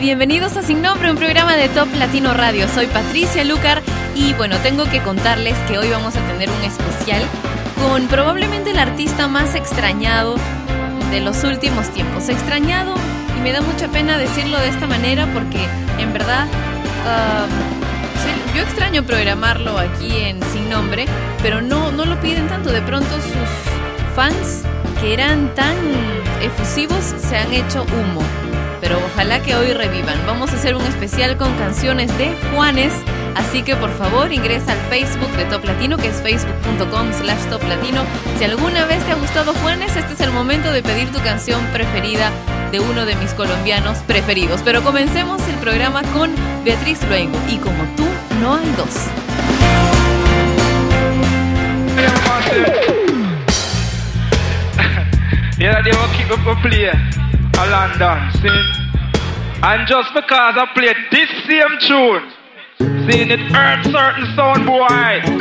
Bienvenidos a Sin Nombre, un programa de Top Latino Radio. Soy Patricia Lucar y bueno, tengo que contarles que hoy vamos a tener un especial con probablemente el artista más extrañado de los últimos tiempos. Extrañado y me da mucha pena decirlo de esta manera porque en verdad yo extraño programarlo aquí en Sin Nombre, pero no, no lo piden tanto. De pronto sus fans que eran tan efusivos se han hecho humo pero ojalá que hoy revivan. Vamos a hacer un especial con canciones de Juanes, así que por favor ingresa al Facebook de Top Latino, que es facebook.com slash Top Latino. Si alguna vez te ha gustado Juanes, este es el momento de pedir tu canción preferida de uno de mis colombianos preferidos. Pero comencemos el programa con Beatriz Luengo y como tú, no hay dos. a London, see? And just because I played this same tune, seeing it hurt certain sound boy,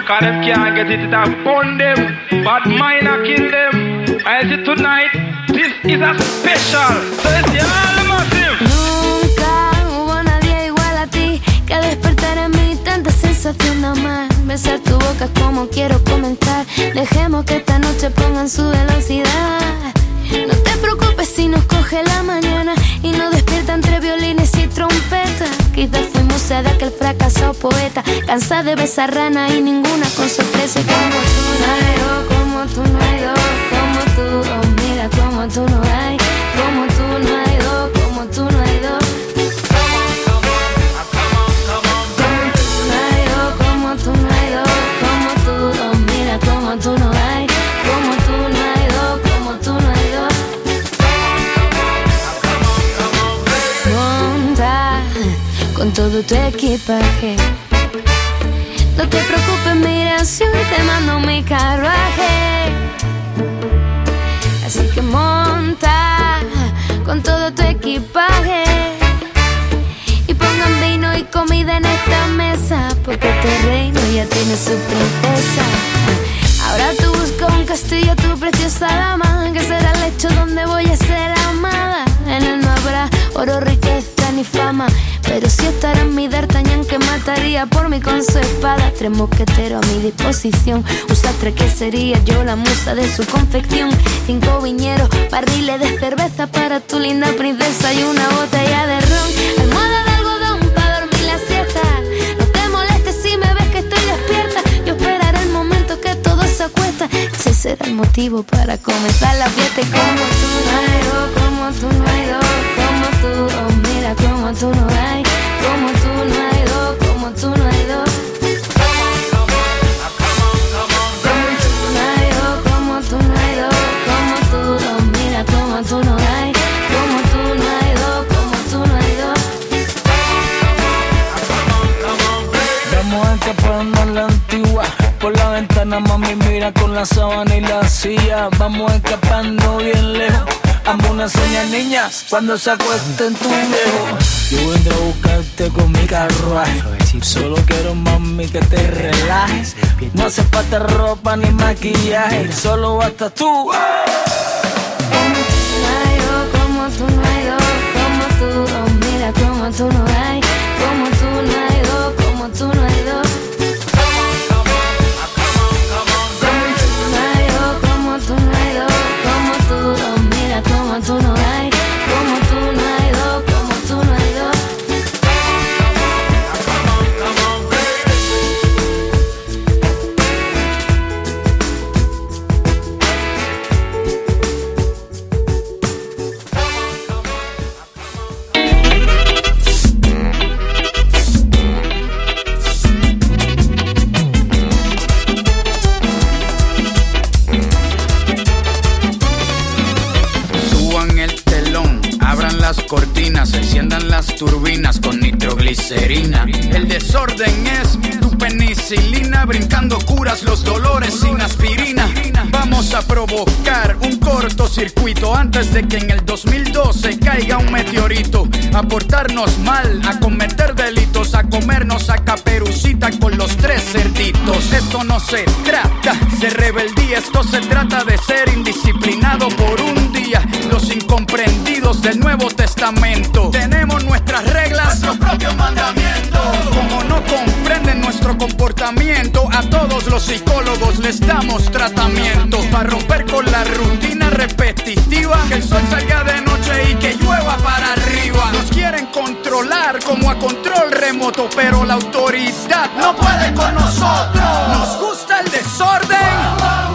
cause them can't get it, it have burn them, but mine I kill them. I see tonight, this is a special, so it's all massive. Nunca hubo nadie igual a ti, que despertar en mí tanta sensación amar. Besar tu boca como quiero comenzar, dejemos que esta noche pongan su velocidad. No te preocupes si nos coge la mañana y nos despierta entre violines y trompetas. Quizás fuimos de aquel fracasado poeta, cansada de besar rana y ninguna con sorpresa. Como tú no hay como tú no hay dos, como tú, oh, mira como tú no hay, como tú todo tu equipaje. No te preocupes, mira, si te mando mi carruaje. Así que monta con todo tu equipaje. Y pongan vino y comida en esta mesa. Porque este reino ya tiene su princesa. Ahora tú buscas un castillo, tu preciosa dama. Que será el lecho donde voy a ser amada. En él no habrá oro, riqueza ni fama. Pero si estará en mi D'Artagnan que mataría por mí con su espada. Tres mosqueteros a mi disposición. Un sastre que sería yo la musa de su confección. Cinco viñeros, barriles de cerveza para tu linda princesa y una botella de ron. Almohada de algodón para dormir la siesta. No te molestes si me ves que estoy despierta. Yo esperaré el momento que todo se acuesta. Será el motivo para comenzar la fiesta. Como tú no dos, como tú no dos, como tú, oh mira como tú no hay, como tú no dos, como tú no hay dos. Como tú no dos, como tú no hay dos, como tú, oh mira como tú no hay, como tú no dos, como tú no hay dos. Vamos escapando a la antigua. Por la ventana, mami, mira con la sábana y la silla. Vamos escapando bien lejos. Amo una señal, niña, cuando se acuesta en tu viejo. Yo vendré a buscarte con mi carruaje. Solo quiero, mami, que te relajes. No hace falta ropa ni maquillaje. Solo basta tú. No hay dos, como tú no hay dos, como tú, oh mira como tú no hay, enciendan las turbinas con nitroglicerina. El desorden es penicilina, brincando curas los dolores sin aspirina. Vamos a provocar un cortocircuito antes de que en el 2012 caiga un meteorito. A portarnos mal, a cometer delitos, a comernos a caperucita con los tres cerditos. Esto no se trata de rebeldía, esto se trata de ser indisciplinado por un día. Los incomprendidos del Nuevo Testamento. Tenemos nuestras reglas, nuestros propios mandamientos. Como no comprenden nuestro comportamiento, a todos los psicólogos les damos tratamiento. Para romper con la rutina repetitiva, que el sol salga de noche y que llueva para arriba. Nos quieren controlar como a control remoto, pero la autoridad no puede con nosotros. Nos gusta el desorden,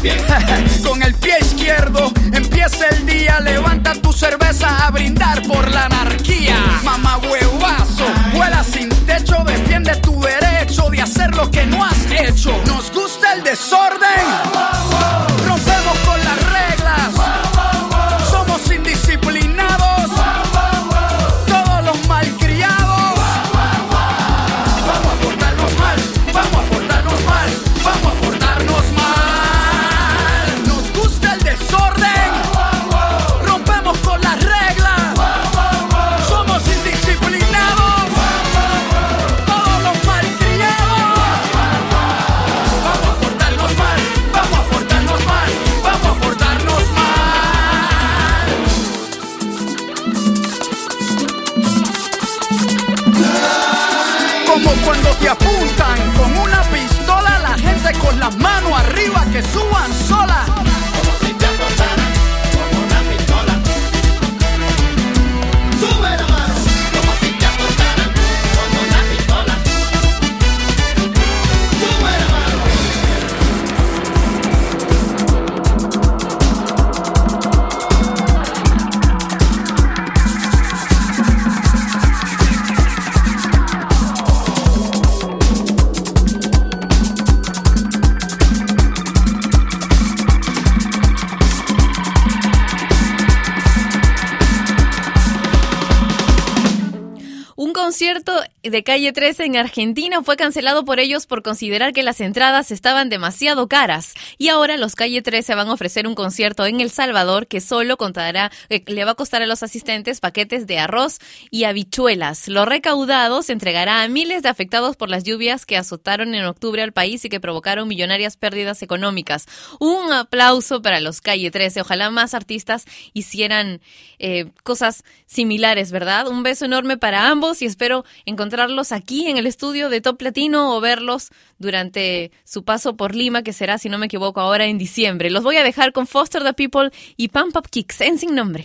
con el pie izquierdo empieza el día. Levanta tu cerveza a brindar por la anarquía. Mamá huevazo, vuela sin techo. Defiende tu derecho de hacer lo que no has hecho. Nos gusta el desorden. De Calle 13 en Argentina fue cancelado por ellos por considerar que las entradas estaban demasiado caras. Y ahora los Calle 13 van a ofrecer un concierto en El Salvador que solo contará, eh, le va a costar a los asistentes paquetes de arroz y habichuelas. Lo recaudado se entregará a miles de afectados por las lluvias que azotaron en octubre al país y que provocaron millonarias pérdidas económicas. Un aplauso para los Calle 13. Ojalá más artistas hicieran eh, cosas similares, ¿verdad? Un beso enorme para ambos y espero encontrarlos aquí en el estudio de Top Latino o verlos durante su paso por Lima, que será, si no me equivoco, ahora en diciembre. Los voy a dejar con Foster the People y Pump Up Kicks en sin nombre.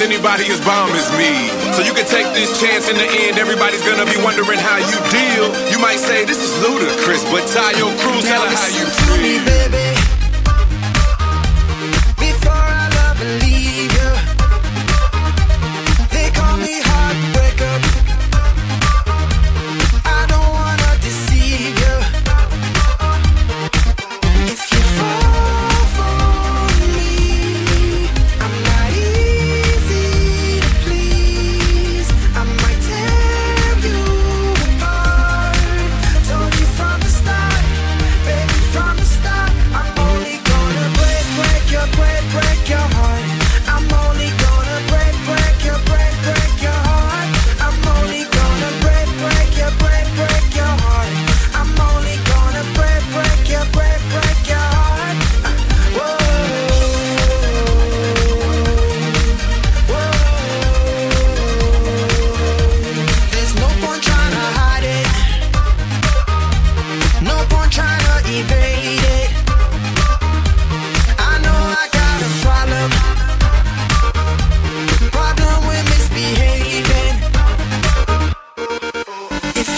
anybody as bomb as me. So you can take this chance in the end, everybody's gonna be wondering how.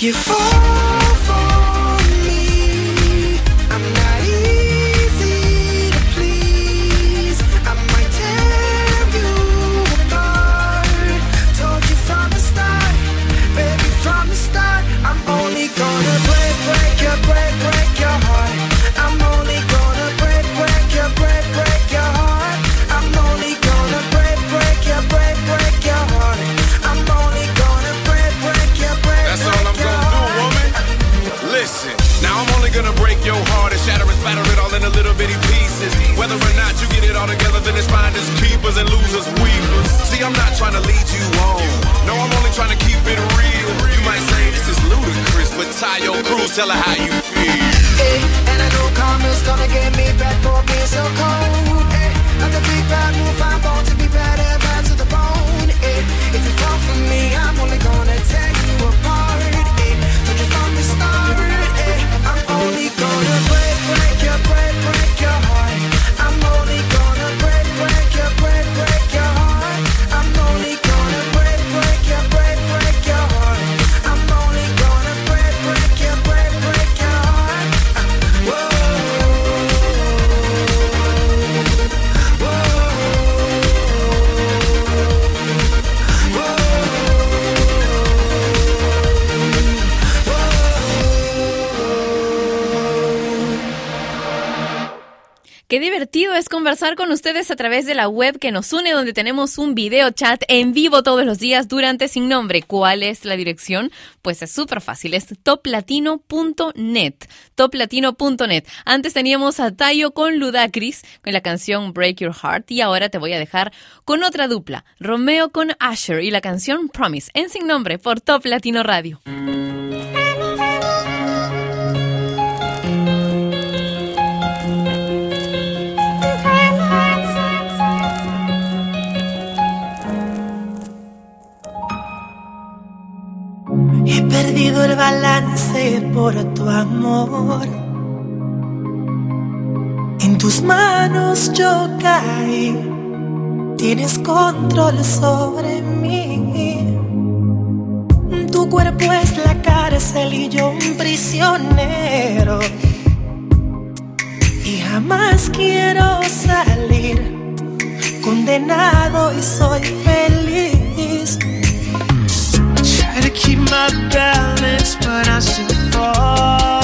you fall. All together, then it's finders, keepers, and losers, weavers. See, I'm not trying to lead you on. No, I'm only trying to keep it real. You might say this is ludicrous, but tie your cruise, tell her how you feel. Hey, and I know karma's gonna get me back for being so cold. Hey, not the big bad wolf, I'm born to be bad bad to the bone. Hey, if you fall for me, I'm only Qué divertido es conversar con ustedes a través de la web que nos une, donde tenemos un video chat en vivo todos los días durante Sin Nombre. ¿Cuál es la dirección? Pues es súper fácil, es toplatino.net. Toplatino.net. Antes teníamos a Tayo con Ludacris, con la canción Break Your Heart, y ahora te voy a dejar con otra dupla, Romeo con Asher y la canción Promise, en Sin Nombre por Top Latino Radio. He perdido el balance por tu amor. En tus manos yo caí. Tienes control sobre mí. Tu cuerpo es la cárcel y yo un prisionero. Y jamás quiero salir. Condenado y soy feliz. Keep my balance, but I still fall.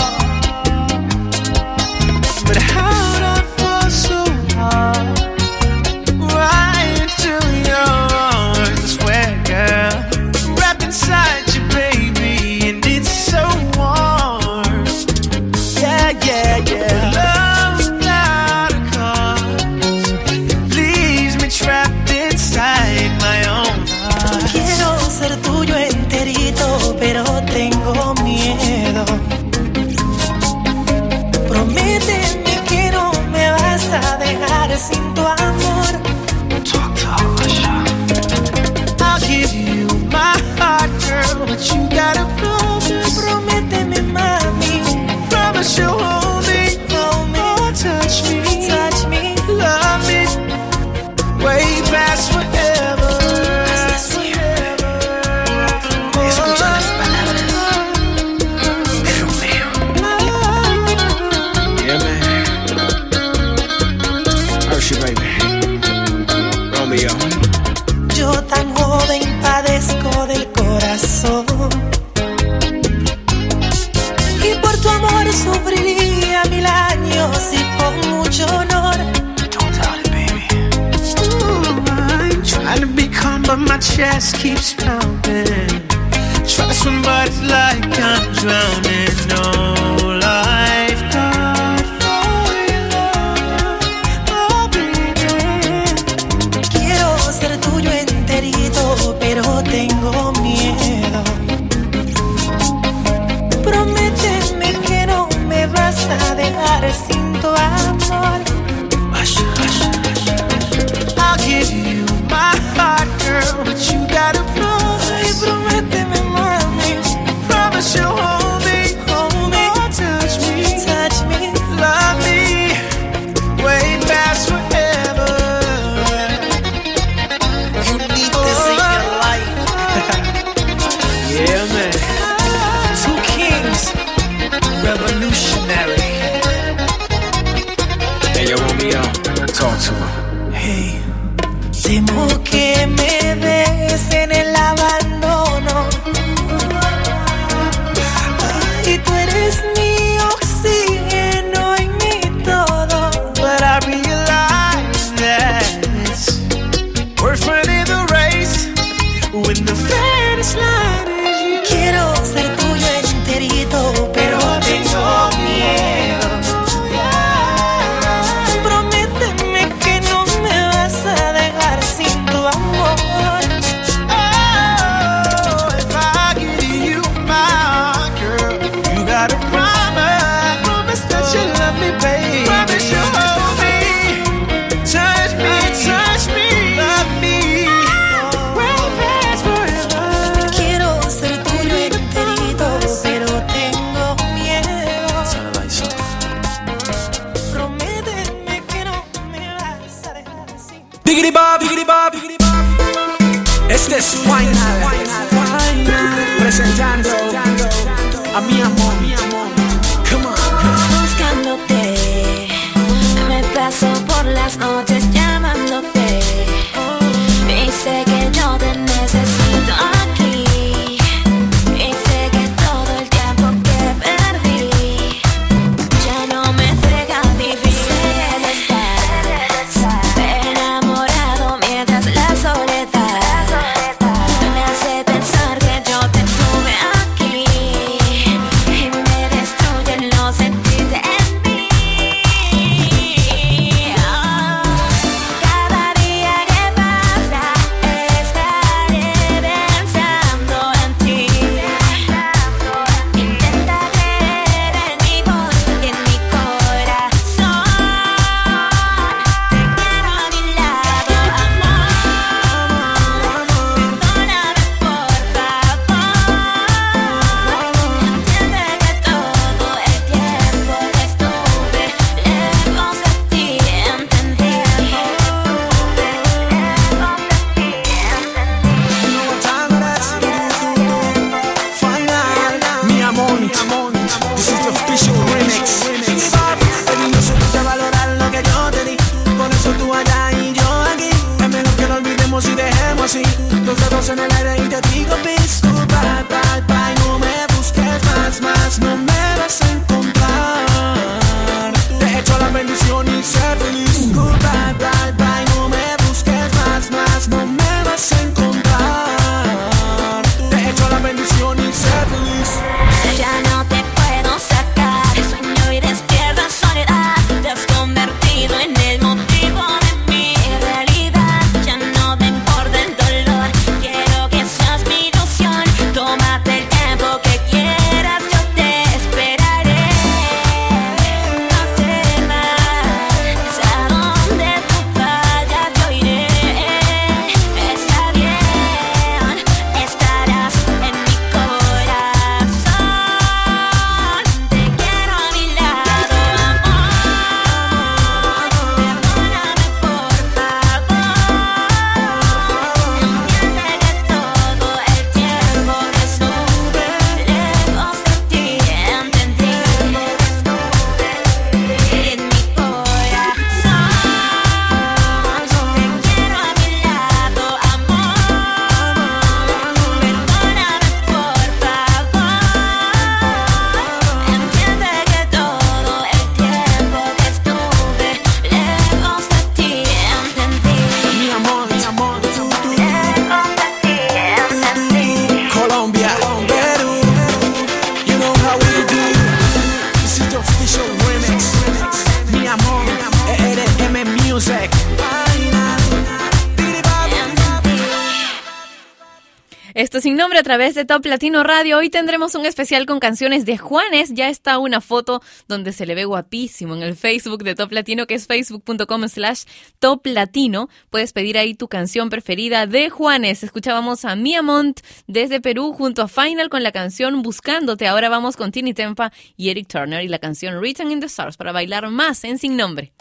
Través de Top Latino Radio. Hoy tendremos un especial con canciones de Juanes. Ya está una foto donde se le ve guapísimo en el Facebook de Top Latino, que es facebook.com slash Top Latino. Puedes pedir ahí tu canción preferida de Juanes. Escuchábamos a Miamont desde Perú junto a Final con la canción Buscándote. Ahora vamos con Tini Tempa y Eric Turner y la canción Written in the Stars para bailar más en Sin Nombre.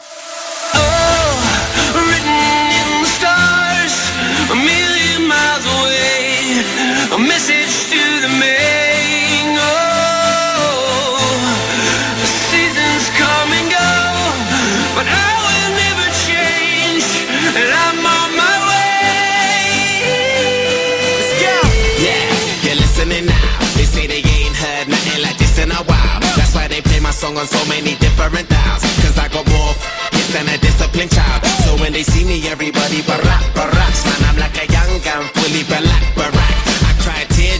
written in the stars, a million miles away, a message to the main. Oh, seasons come and go, but I will never change, and I'm on my way. Let's go. Yeah, listening now. They say they ain't heard nothing like this in a while. That's why they play my song on so many different dials. Cause I got more than a disciplined child. So when they see me, everybody barack, baracks. Man, I'm like a young gun, fully black, barack.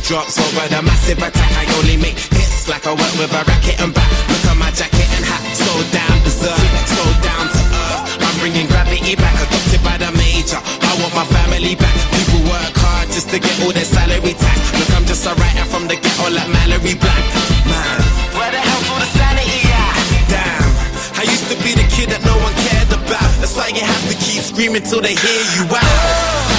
Teardrops over the massive attack. I only make hits like I work with a racket and back. Look at my jacket and hat, so down berserk, so down to earth. I'm bringing gravity back, adopted by the major. I want my family back. People work hard just to get all their salary tax. Look, I'm just a writer from the ghetto like Mallory Black. Man, where the hell's all the sanity at? Damn, I used to be the kid that no one cared about. That's why you have to keep screaming till they hear you out.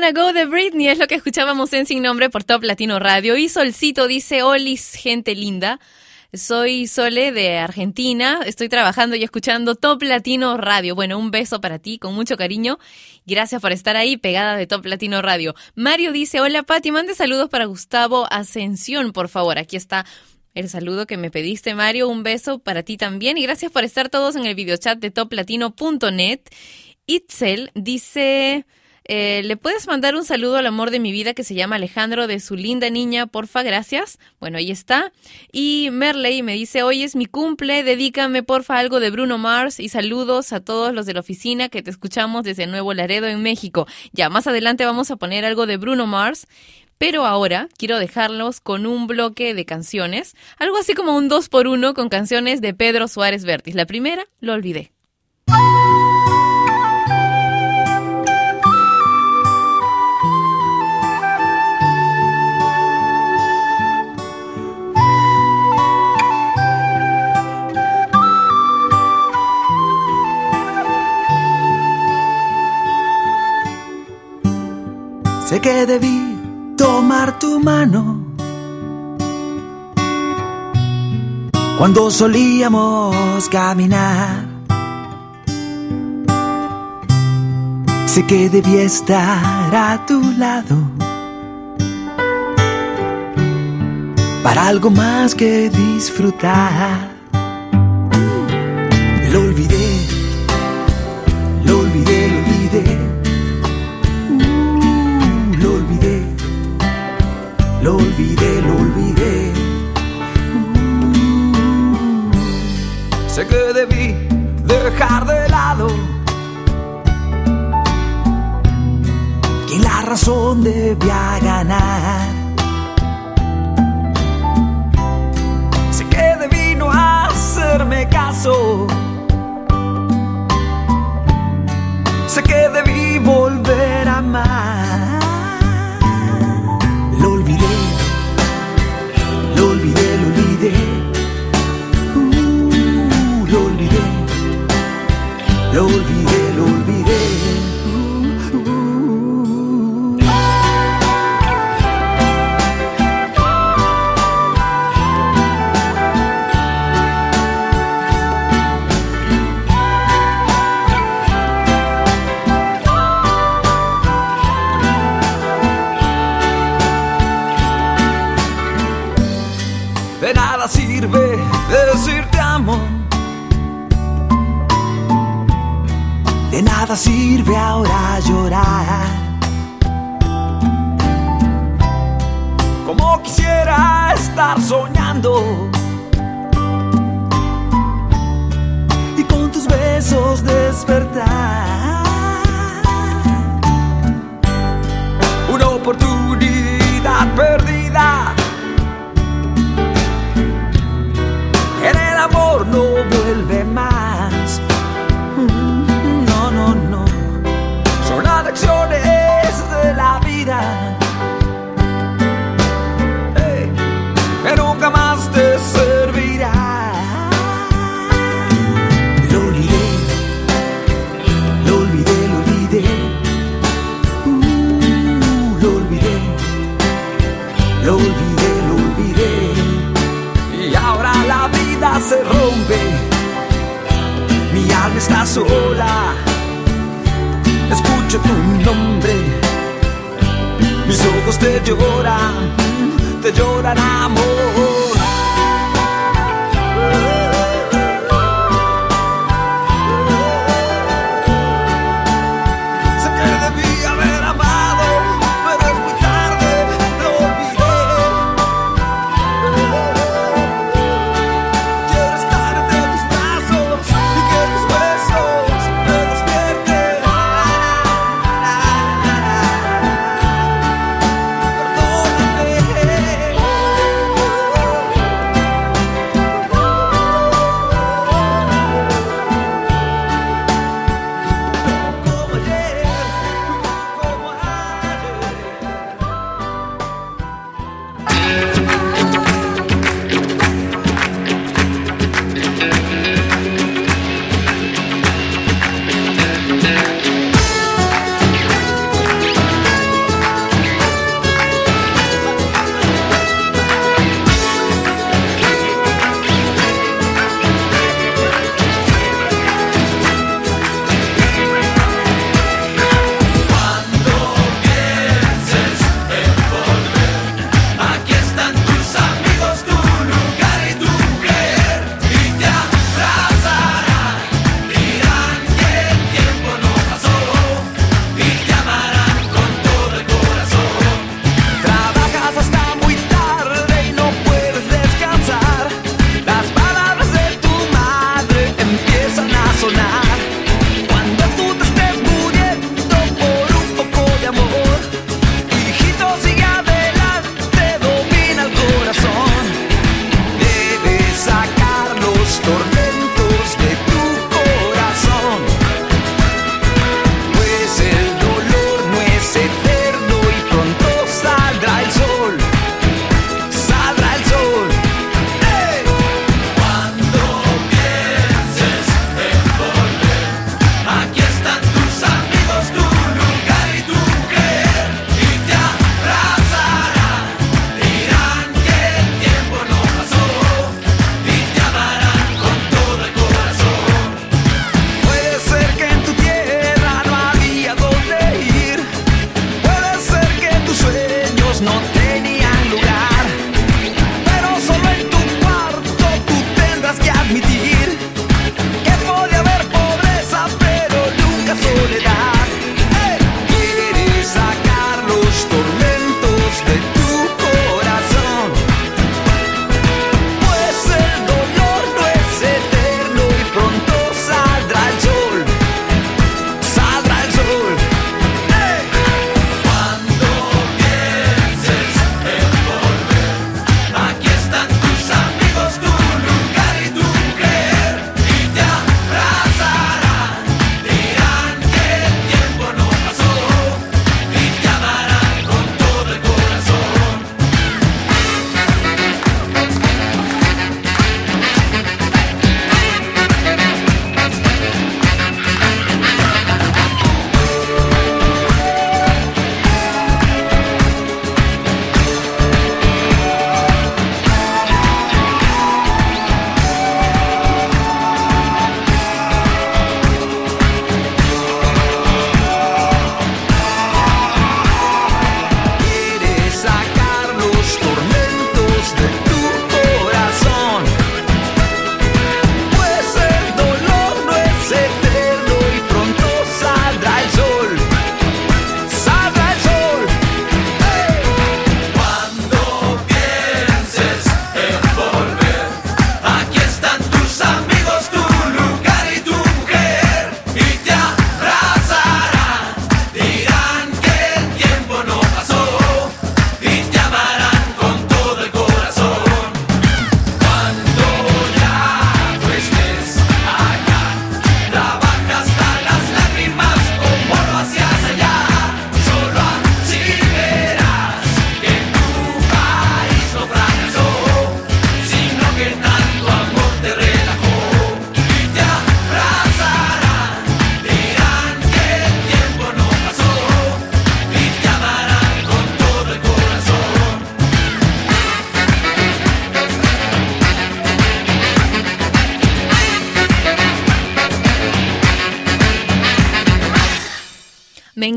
Wanna Go de Britney es lo que escuchábamos en Sin Nombre por Top Latino Radio. Y Solcito dice, Olis, gente linda. Soy Sole de Argentina. Estoy trabajando y escuchando Top Latino Radio. Bueno, un beso para ti con mucho cariño. Gracias por estar ahí pegada de Top Latino Radio. Mario dice, hola Pati, mande saludos para Gustavo Ascensión, por favor. Aquí está el saludo que me pediste, Mario. Un beso para ti también. Y gracias por estar todos en el videochat de toplatino.net. Itzel dice... Eh, ¿Le puedes mandar un saludo al amor de mi vida que se llama Alejandro de su linda niña, porfa? Gracias. Bueno, ahí está. Y Merley me dice, hoy es mi cumple, dedícame porfa algo de Bruno Mars y saludos a todos los de la oficina que te escuchamos desde Nuevo Laredo en México. Ya, más adelante vamos a poner algo de Bruno Mars. Pero ahora quiero dejarlos con un bloque de canciones, algo así como un 2 por 1 con canciones de Pedro Suárez Vértiz. La primera, lo olvidé. Sé que debí tomar tu mano cuando solíamos caminar. Sé que debí estar a tu lado para algo más que disfrutar. Lo olvidé, lo olvidé. Lo olvidé, lo olvidé. Mm. Sé que debí dejar de lado que la razón debía ganar.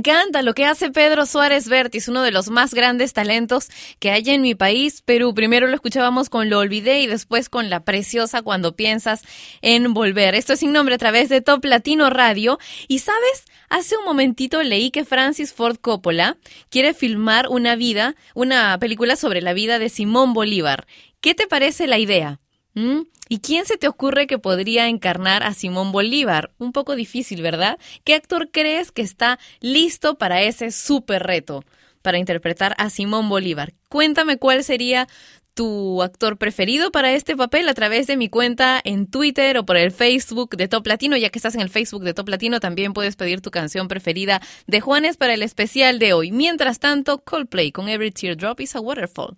Encanta lo que hace Pedro Suárez Vértiz, uno de los más grandes talentos que hay en mi país, Perú. Primero lo escuchábamos con Lo Olvidé y después con La Preciosa cuando piensas en volver. Esto es sin nombre a través de Top Latino Radio. Y sabes, hace un momentito leí que Francis Ford Coppola quiere filmar una vida, una película sobre la vida de Simón Bolívar. ¿Qué te parece la idea? ¿Mm? ¿Y quién se te ocurre que podría encarnar a Simón Bolívar? Un poco difícil, ¿verdad? ¿Qué actor crees que está listo para ese súper reto? Para interpretar a Simón Bolívar. Cuéntame cuál sería tu actor preferido para este papel a través de mi cuenta en Twitter o por el Facebook de Top Latino. Ya que estás en el Facebook de Top Latino, también puedes pedir tu canción preferida de Juanes para el especial de hoy. Mientras tanto, Coldplay con Every Teardrop is a Waterfall.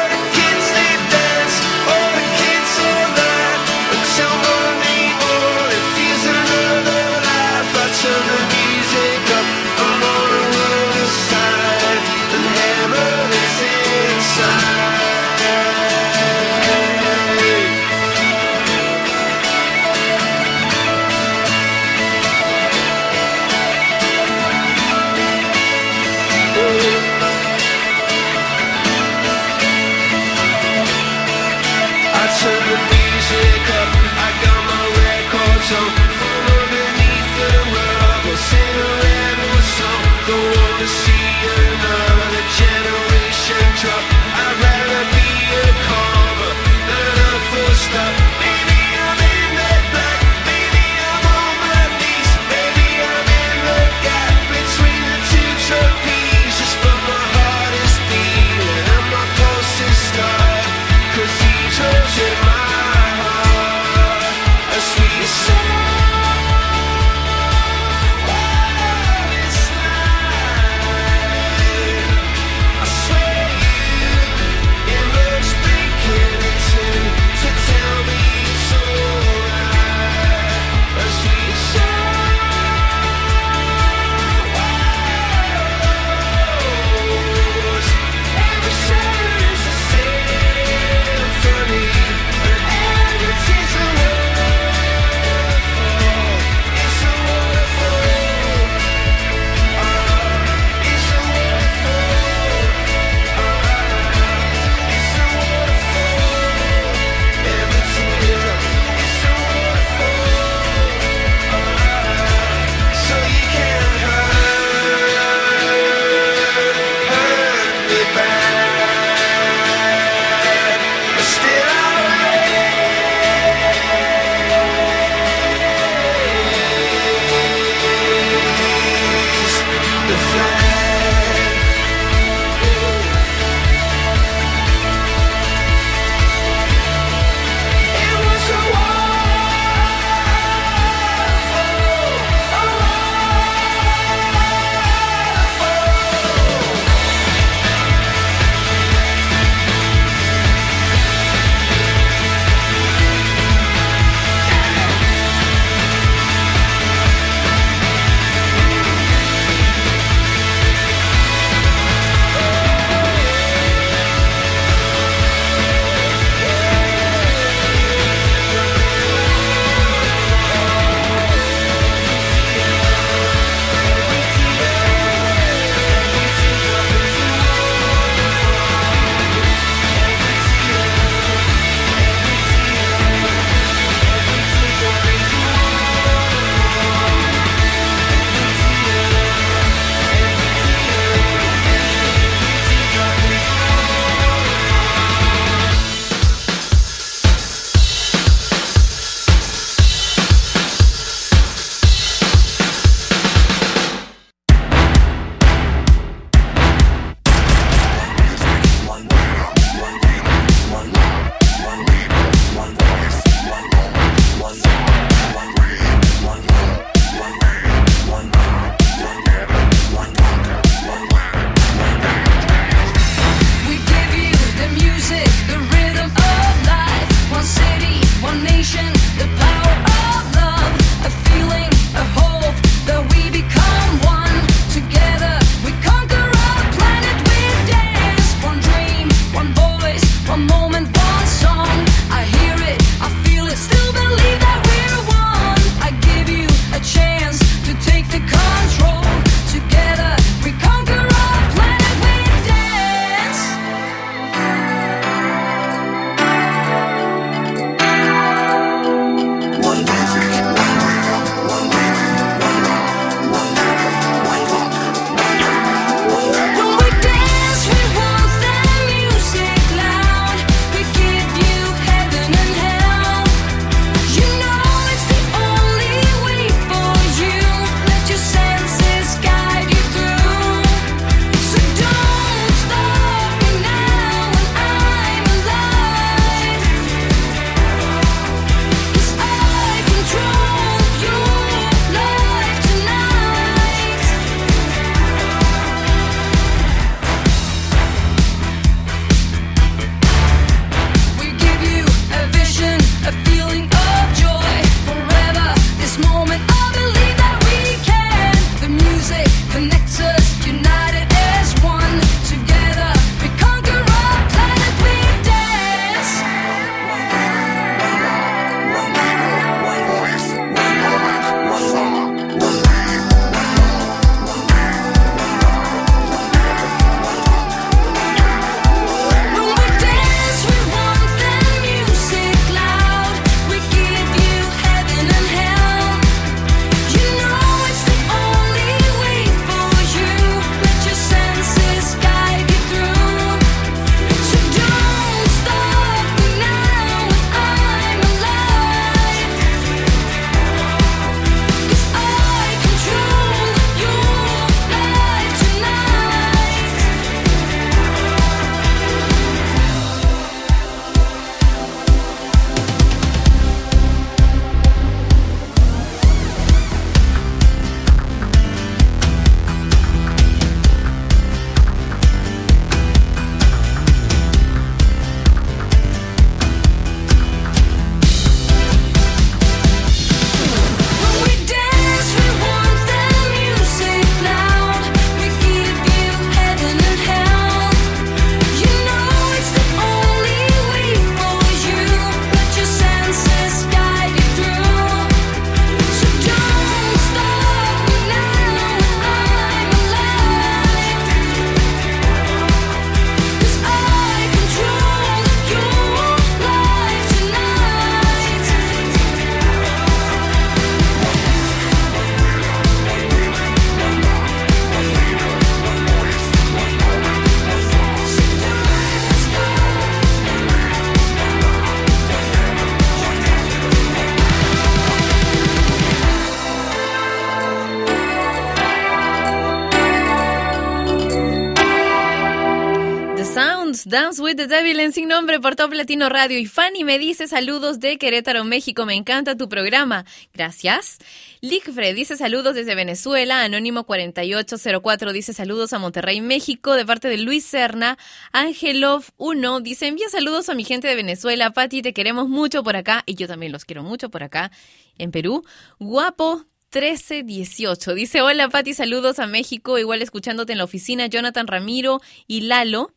With the Devil en sin nombre por Top Latino Radio. Y Fanny me dice saludos de Querétaro, México. Me encanta tu programa. Gracias. Lickfred dice saludos desde Venezuela. Anónimo 4804 dice saludos a Monterrey, México, de parte de Luis Serna. Angelov 1 dice envía saludos a mi gente de Venezuela. Pati, te queremos mucho por acá. Y yo también los quiero mucho por acá en Perú. Guapo 1318. Dice, hola Pati, saludos a México, igual escuchándote en la oficina, Jonathan Ramiro y Lalo.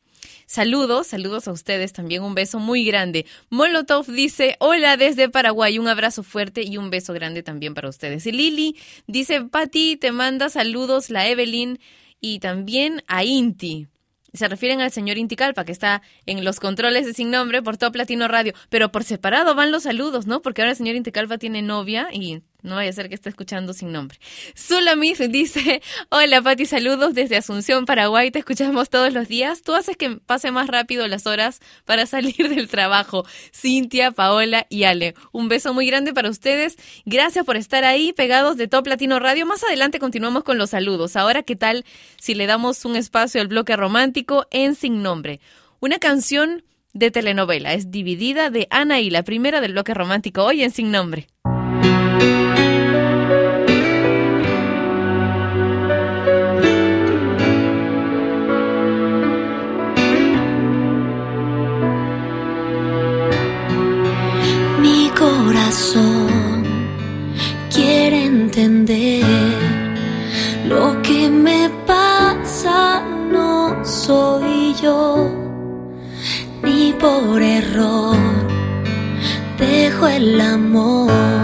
Saludos, saludos a ustedes también, un beso muy grande. Molotov dice, hola desde Paraguay, un abrazo fuerte y un beso grande también para ustedes. Y Lili dice, Pati, te manda saludos la Evelyn y también a Inti. Se refieren al señor Inticalpa, que está en los controles de Sin Nombre por Top Latino Radio. Pero por separado van los saludos, ¿no? Porque ahora el señor Inticalpa tiene novia y no vaya a ser que esté escuchando sin nombre. Sulamith dice, hola Pati, saludos desde Asunción, Paraguay, te escuchamos todos los días. Tú haces que pase más rápido las horas para salir del trabajo. Cintia, Paola y Ale, un beso muy grande para ustedes. Gracias por estar ahí pegados de Top Latino Radio. Más adelante continuamos con los saludos. Ahora, ¿qué tal si le damos un espacio al bloque romántico en Sin Nombre? Una canción de telenovela, es dividida de Ana y la primera del bloque romántico hoy en Sin Nombre. Por error dejo el amor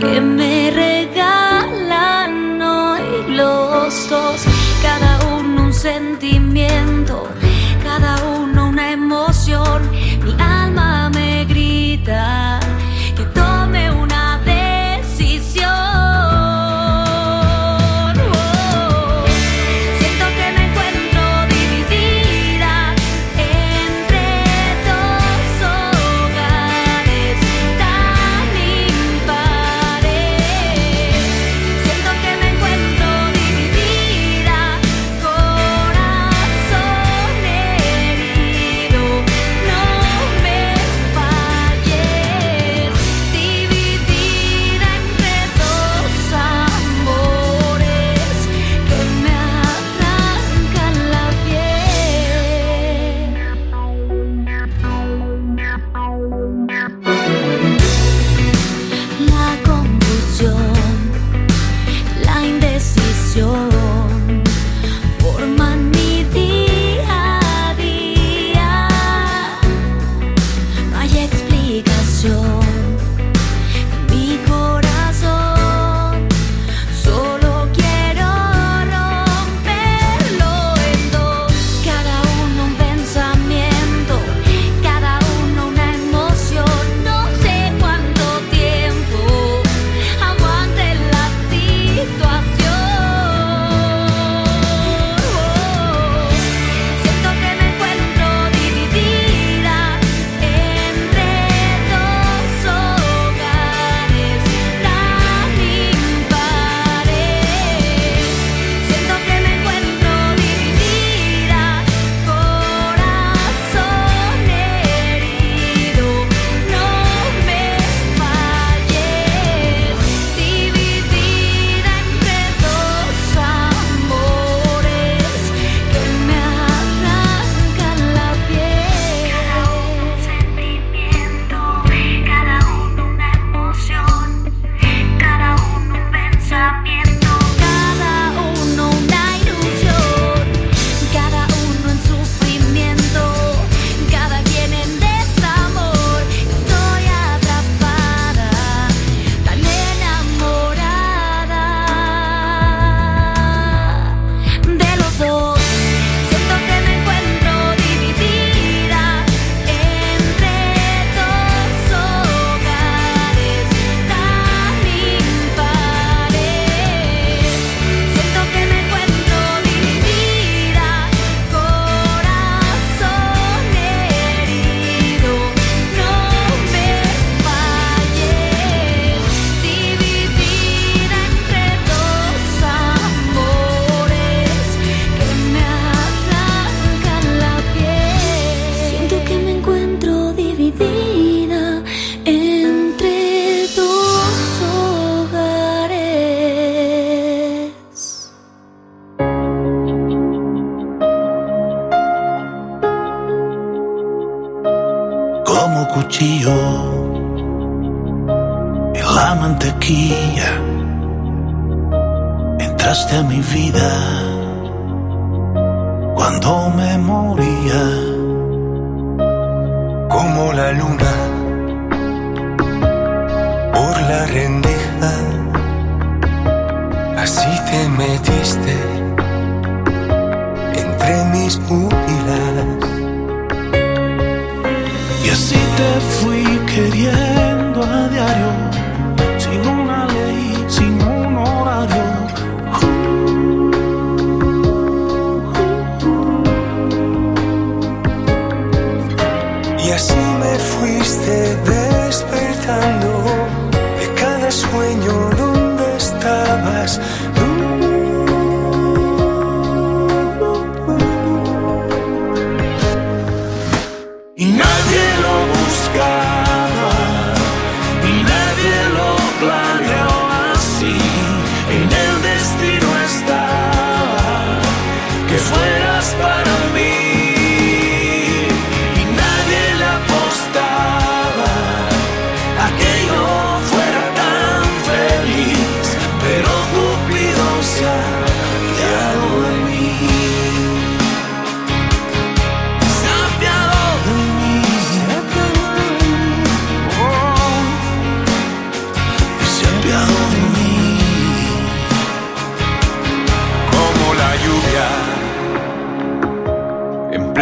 que me regalan hoy los dos, cada uno un sentimiento, cada uno una emoción, mi alma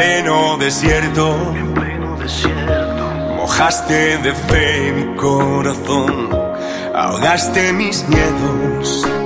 en pleno desierto. Mojaste de fe mi corazón, ahogaste mis miedos.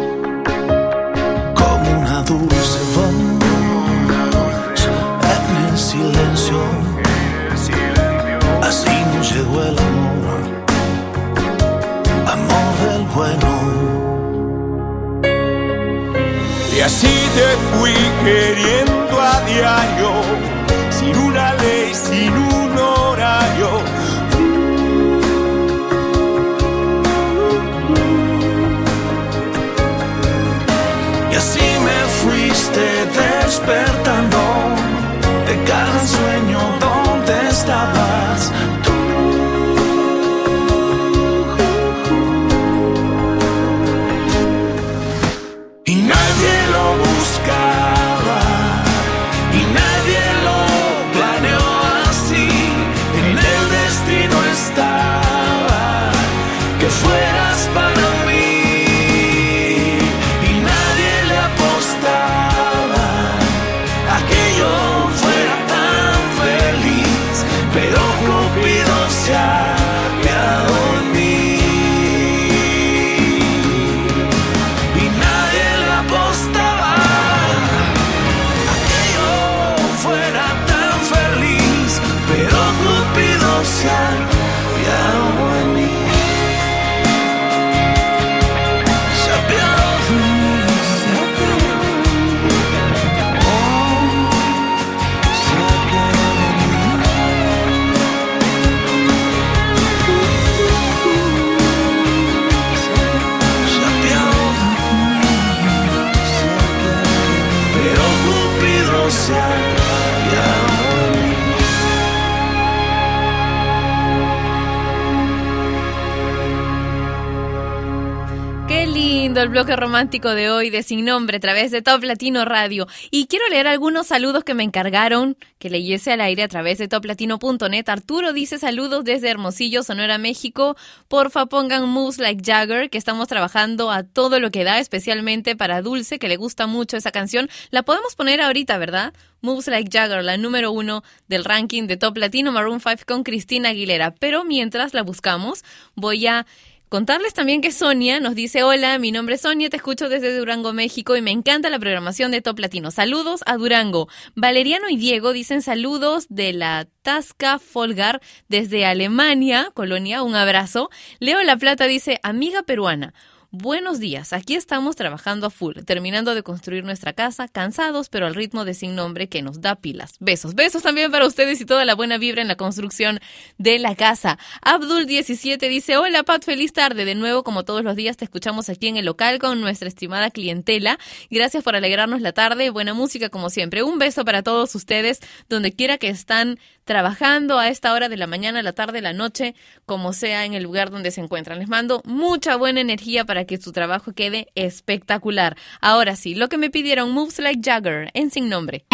De hoy de Sin Nombre a través de Top Latino Radio. Y quiero leer algunos saludos que me encargaron que leyese al aire a través de toplatino.net. Arturo dice saludos desde Hermosillo, Sonora, México. Porfa pongan Moves Like Jagger, que estamos trabajando a todo lo que da, especialmente para Dulce, que le gusta mucho esa canción. La podemos poner ahorita, ¿verdad? Moves Like Jagger, la número uno del ranking de Top Latino Maroon 5 con Cristina Aguilera. Pero mientras la buscamos, voy a Contarles también que Sonia nos dice, hola, mi nombre es Sonia, te escucho desde Durango, México y me encanta la programación de Top Latino. Saludos a Durango. Valeriano y Diego dicen saludos de la Tasca Folgar desde Alemania, Colonia, un abrazo. Leo La Plata dice, amiga peruana. Buenos días, aquí estamos trabajando a full, terminando de construir nuestra casa, cansados pero al ritmo de sin nombre que nos da pilas. Besos, besos también para ustedes y toda la buena vibra en la construcción de la casa. Abdul17 dice, hola Pat, feliz tarde. De nuevo, como todos los días, te escuchamos aquí en el local con nuestra estimada clientela. Gracias por alegrarnos la tarde, buena música como siempre. Un beso para todos ustedes, donde quiera que están trabajando a esta hora de la mañana, la tarde, la noche, como sea en el lugar donde se encuentran. Les mando mucha buena energía para que su trabajo quede espectacular. Ahora sí, lo que me pidieron Moves Like Jagger en sin nombre.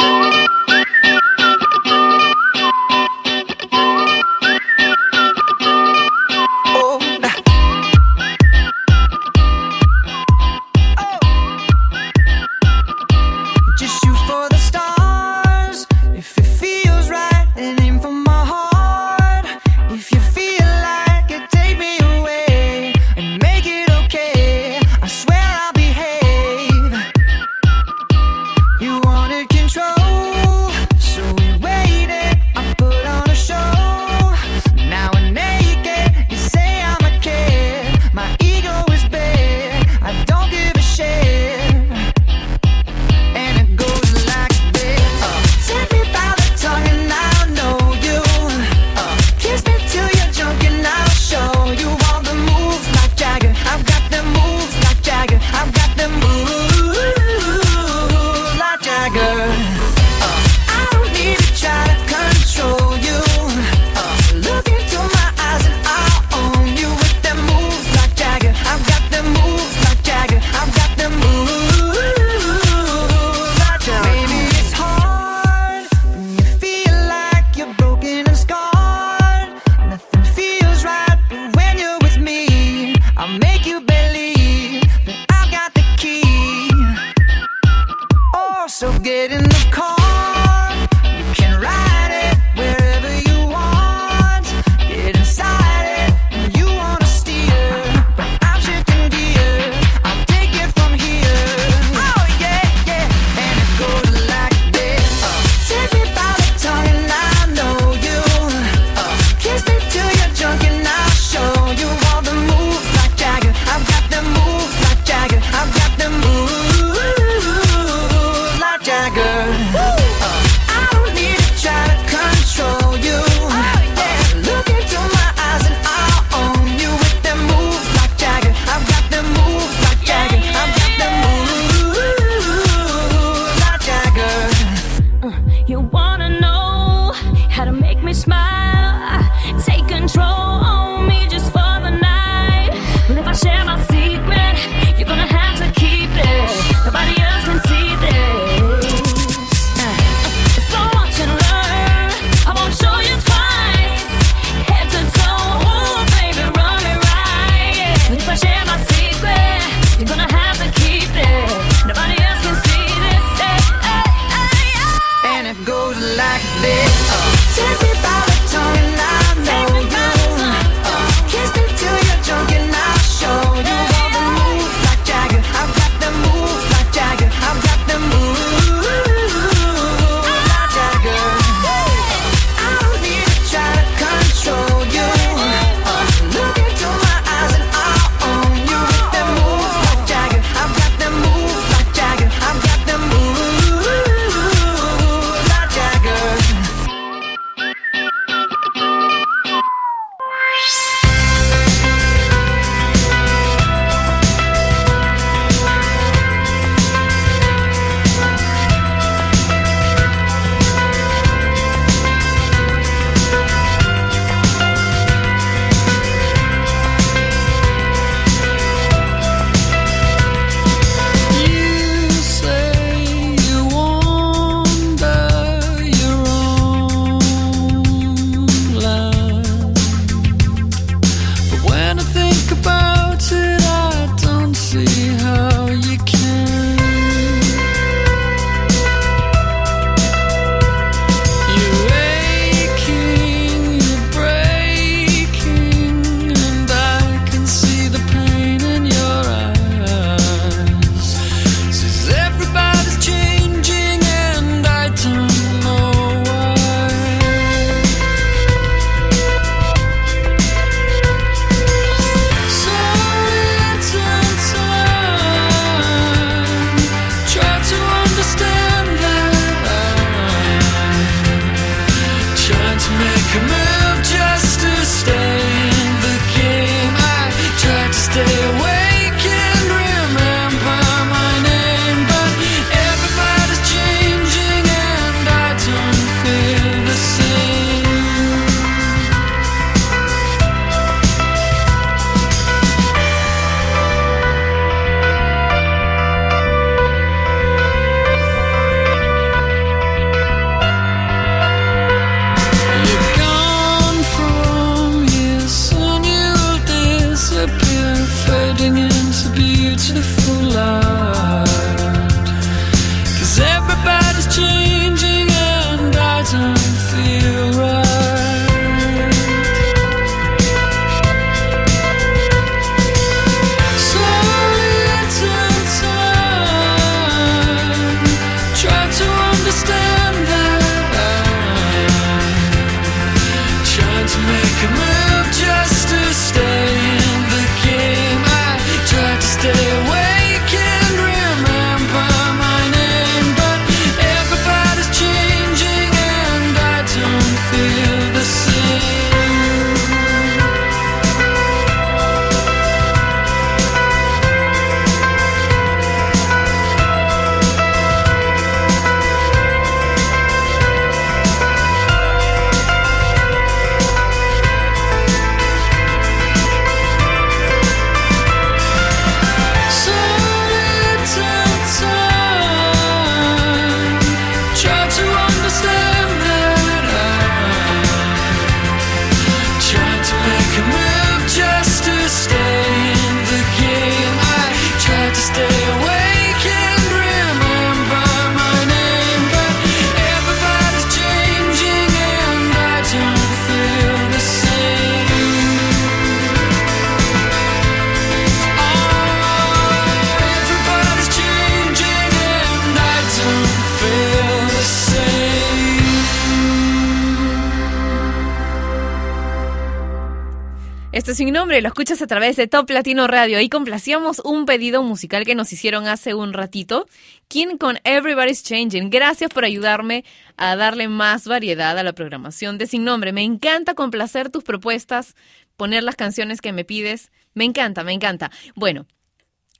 Escuchas a través de Top Latino Radio. Ahí complacíamos un pedido musical que nos hicieron hace un ratito. King con Everybody's Changing. Gracias por ayudarme a darle más variedad a la programación de Sin Nombre. Me encanta complacer tus propuestas, poner las canciones que me pides. Me encanta, me encanta. Bueno,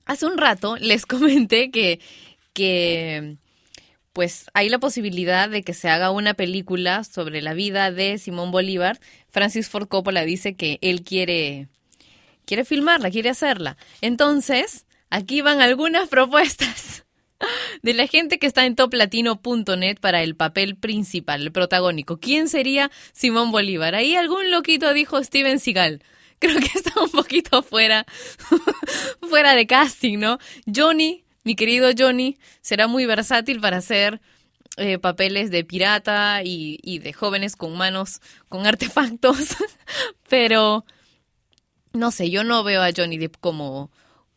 hace un rato les comenté que, que pues hay la posibilidad de que se haga una película sobre la vida de Simón Bolívar. Francis Ford Coppola dice que él quiere, quiere filmarla, quiere hacerla. Entonces, aquí van algunas propuestas de la gente que está en toplatino.net para el papel principal, el protagónico. ¿Quién sería Simón Bolívar? Ahí algún loquito dijo Steven Seagal. Creo que está un poquito fuera, fuera de casting, ¿no? Johnny mi querido Johnny será muy versátil para hacer eh, papeles de pirata y, y de jóvenes con manos con artefactos, pero no sé, yo no veo a Johnny Depp como,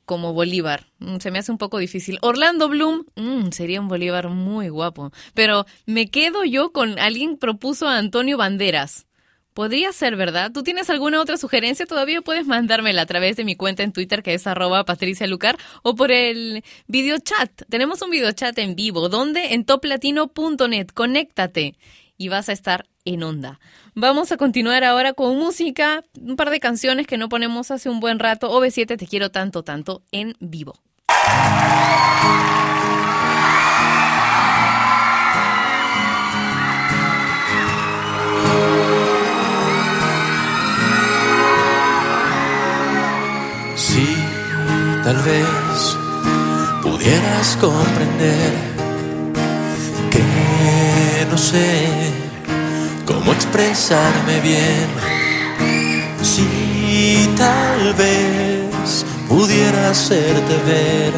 como Bolívar. Mm, Se me hace un poco difícil. Orlando Bloom mm, sería un Bolívar muy guapo. Pero me quedo yo con alguien propuso a Antonio Banderas. Podría ser, ¿verdad? ¿Tú tienes alguna otra sugerencia? Todavía puedes mandármela a través de mi cuenta en Twitter que es arroba Patricia Lucar o por el videochat. Tenemos un videochat en vivo. ¿Dónde? En toplatino.net. Conéctate y vas a estar en onda. Vamos a continuar ahora con música, un par de canciones que no ponemos hace un buen rato. OV7 Te quiero tanto, tanto en vivo. Si tal vez pudieras comprender que no sé cómo expresarme bien. Si tal vez pudiera hacerte ver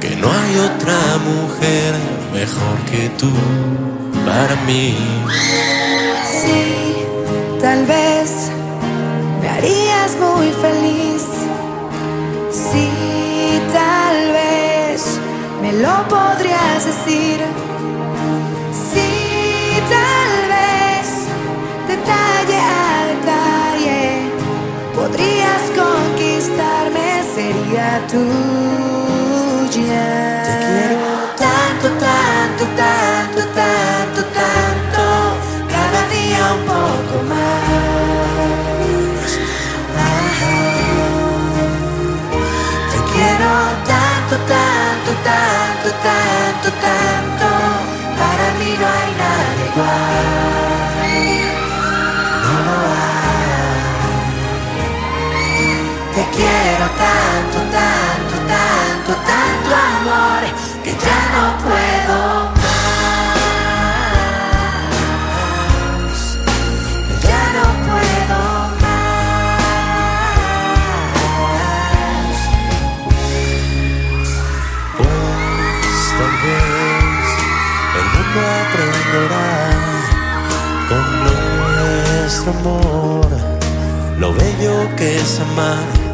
que no hay otra mujer mejor que tú para mí. Sí, tal vez me harías muy feliz. Sí, tal vez me lo podrías decir. Sí, tal tuya. Te quiero tanto, tanto, tanto, tanto, tanto, cada día un poco más. Te quiero tanto, tanto, tanto, tanto, tanto, para mí no hay nada igual. No lo hay. Te quiero tanto, lo bello que es amar.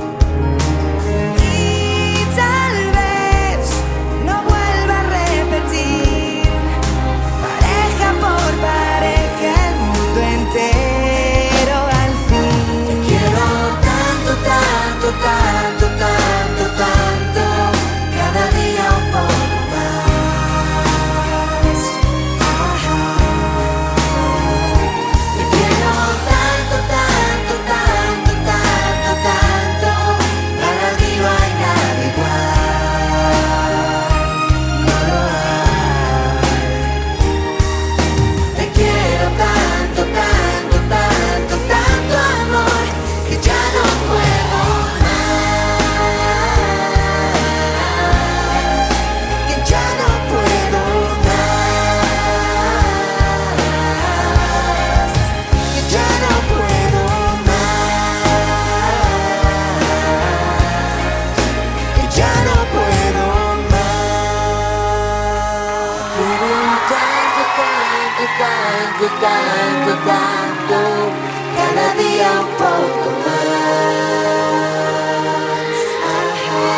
tanto, tanto, tanto, tanto, cada día un poco más. Ajá.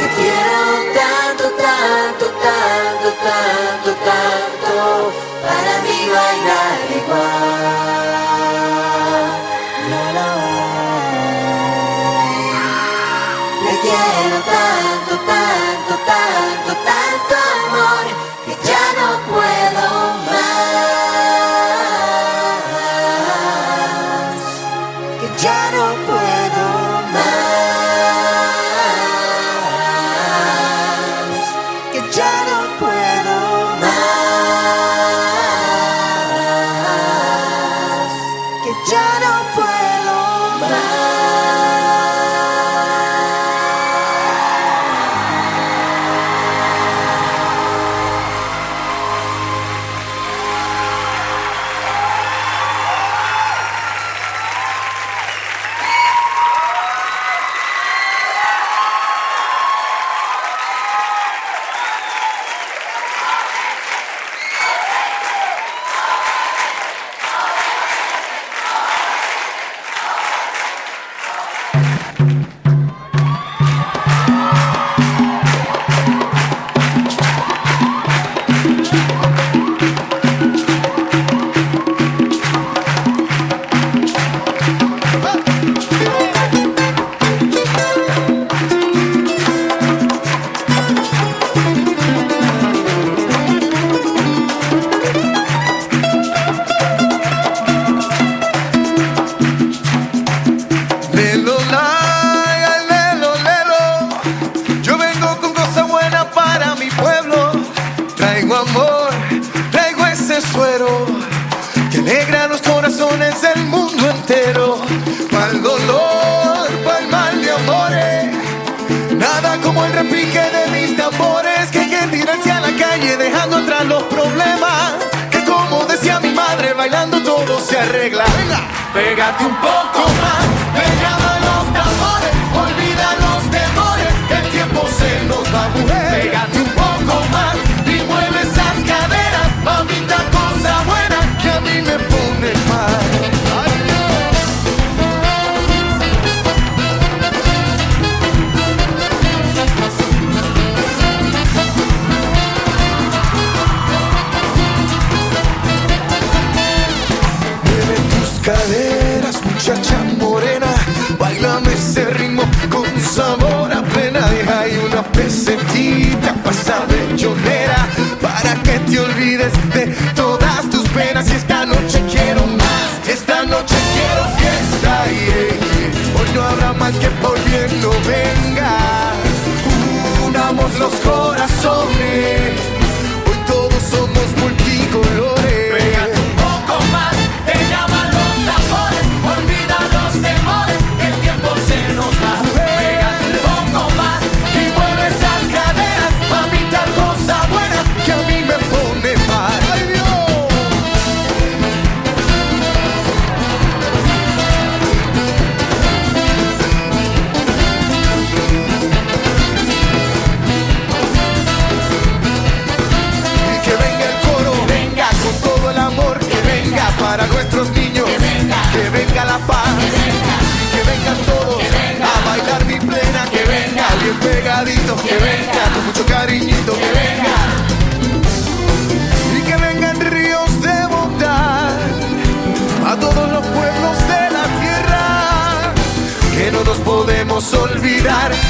Te quiero tanto, tanto, tanto, tanto, tanto, para mí no hay nada igual. No lo quiero tanto, tanto, tanto, tanto amor. pegar-te um pouco. habrá mal que por bien no venga. Unamos los corazones, hoy todos somos multicolores.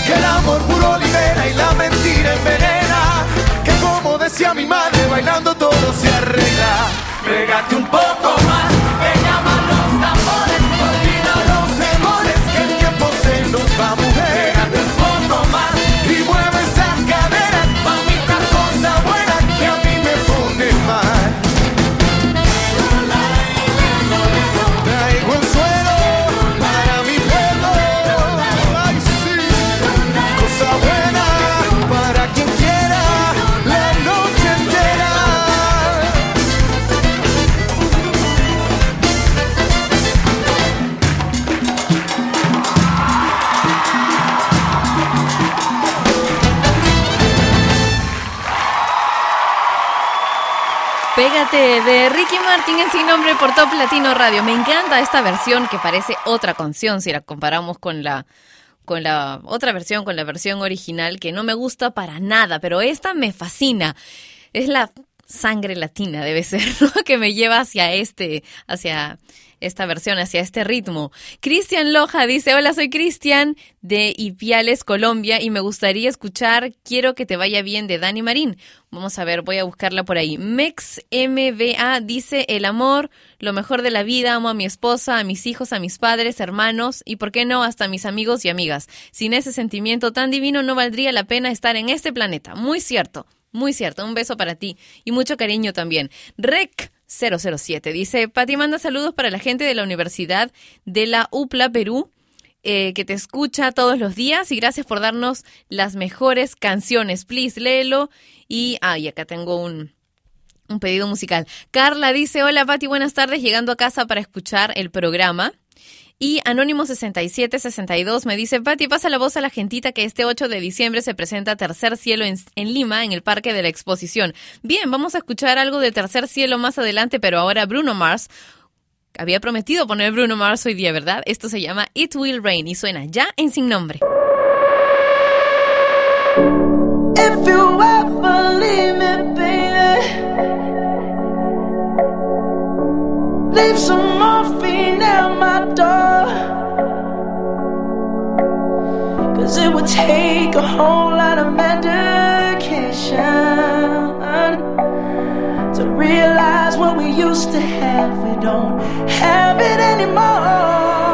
que el amor puro libera y la mentira envenena. Que como decía mi madre, bailando todo se arregla. de Ricky Martin en Sin Nombre por Top Latino Radio. Me encanta esta versión que parece otra canción si la comparamos con la con la otra versión, con la versión original que no me gusta para nada, pero esta me fascina. Es la sangre latina debe ser, ¿no? Que me lleva hacia este, hacia esta versión hacia este ritmo. Cristian Loja dice, hola, soy Cristian de Ipiales, Colombia, y me gustaría escuchar Quiero que te vaya bien de Dani Marín. Vamos a ver, voy a buscarla por ahí. Mex MBA dice, el amor, lo mejor de la vida, amo a mi esposa, a mis hijos, a mis padres, hermanos, y por qué no, hasta a mis amigos y amigas. Sin ese sentimiento tan divino no valdría la pena estar en este planeta. Muy cierto. Muy cierto, un beso para ti y mucho cariño también. Rec 007 dice, Pati manda saludos para la gente de la Universidad de la UPLA Perú, eh, que te escucha todos los días y gracias por darnos las mejores canciones. Please, léelo. Y, ay, acá tengo un, un pedido musical. Carla dice, hola Pati, buenas tardes, llegando a casa para escuchar el programa. Y Anónimo6762 me dice, Pati, pasa la voz a la gentita que este 8 de diciembre se presenta Tercer Cielo en, Lima, en el Parque de la Exposición. Bien, vamos a escuchar algo de Tercer Cielo más adelante, pero ahora Bruno Mars. Había prometido poner Bruno Mars hoy día, ¿verdad? Esto se llama It Will Rain y suena ya en Sin Nombre. Cause it would take a whole lot of medication to realize what we used to have. We don't have it anymore.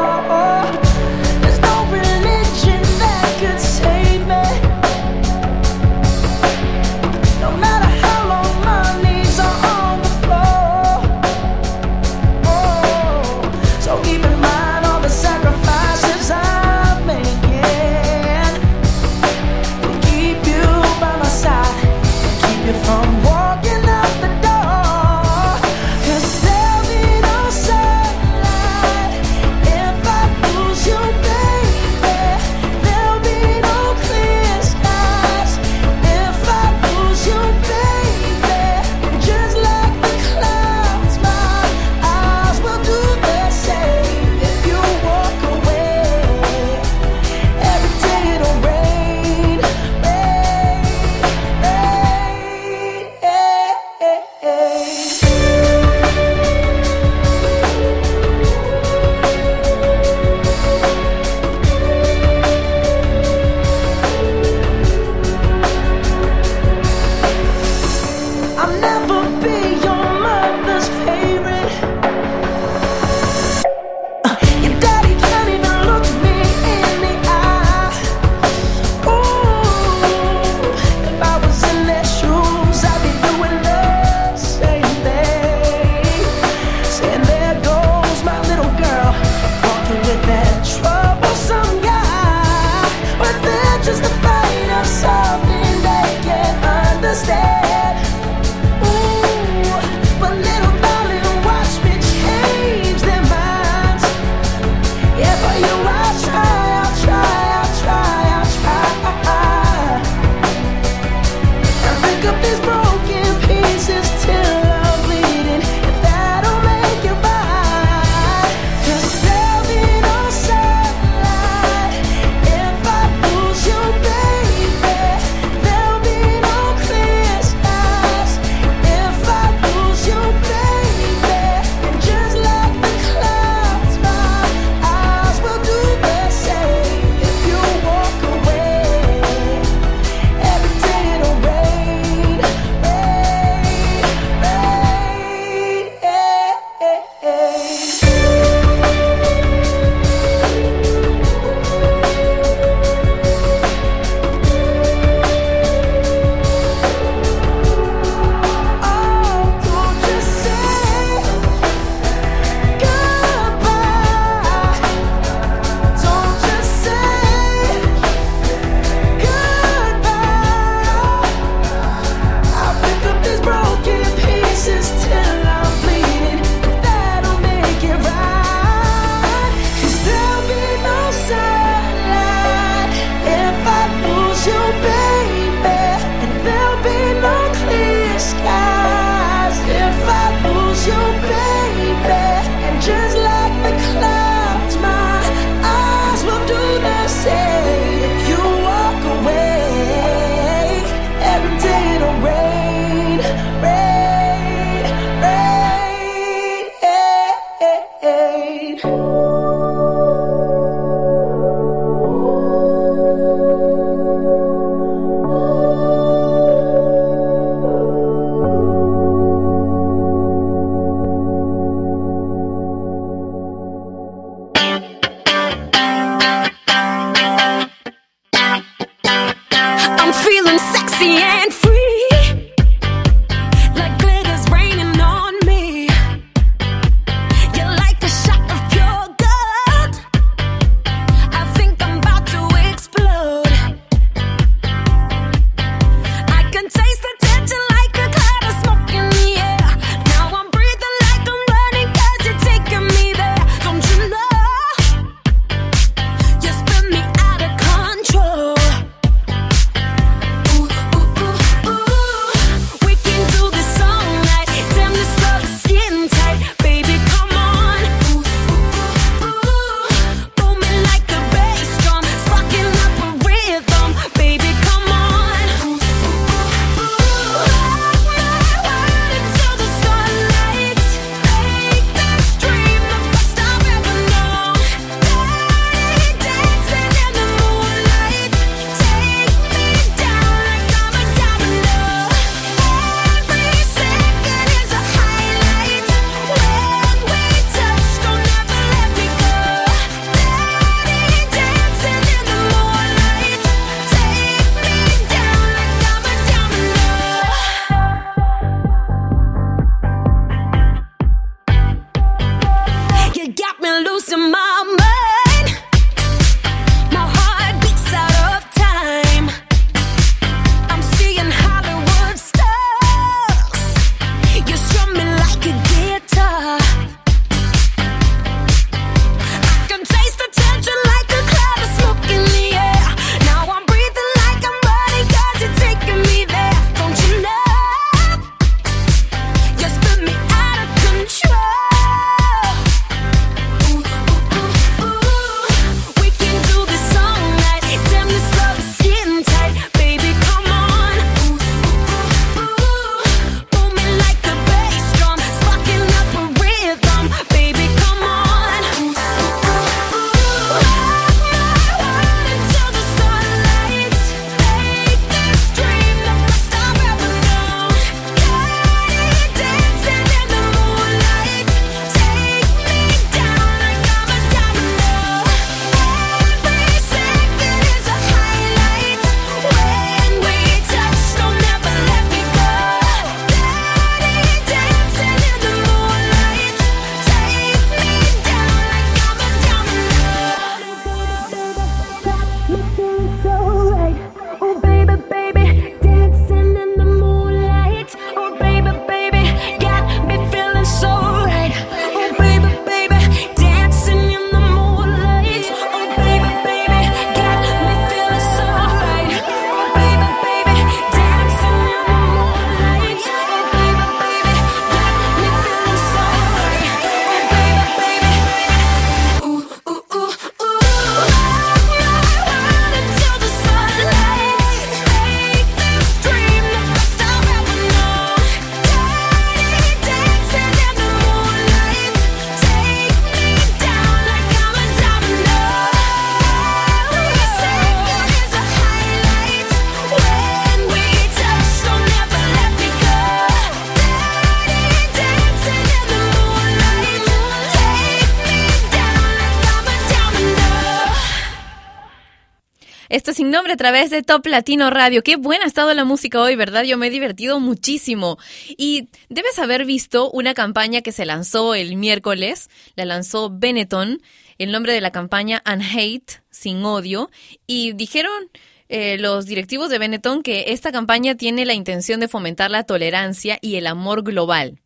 A través de Top Latino Radio. Qué buena ha estado la música hoy, ¿verdad? Yo me he divertido muchísimo. Y debes haber visto una campaña que se lanzó el miércoles. La lanzó Benetton. El nombre de la campaña Unhate, sin odio. Y dijeron eh, los directivos de Benetton que esta campaña tiene la intención de fomentar la tolerancia y el amor global.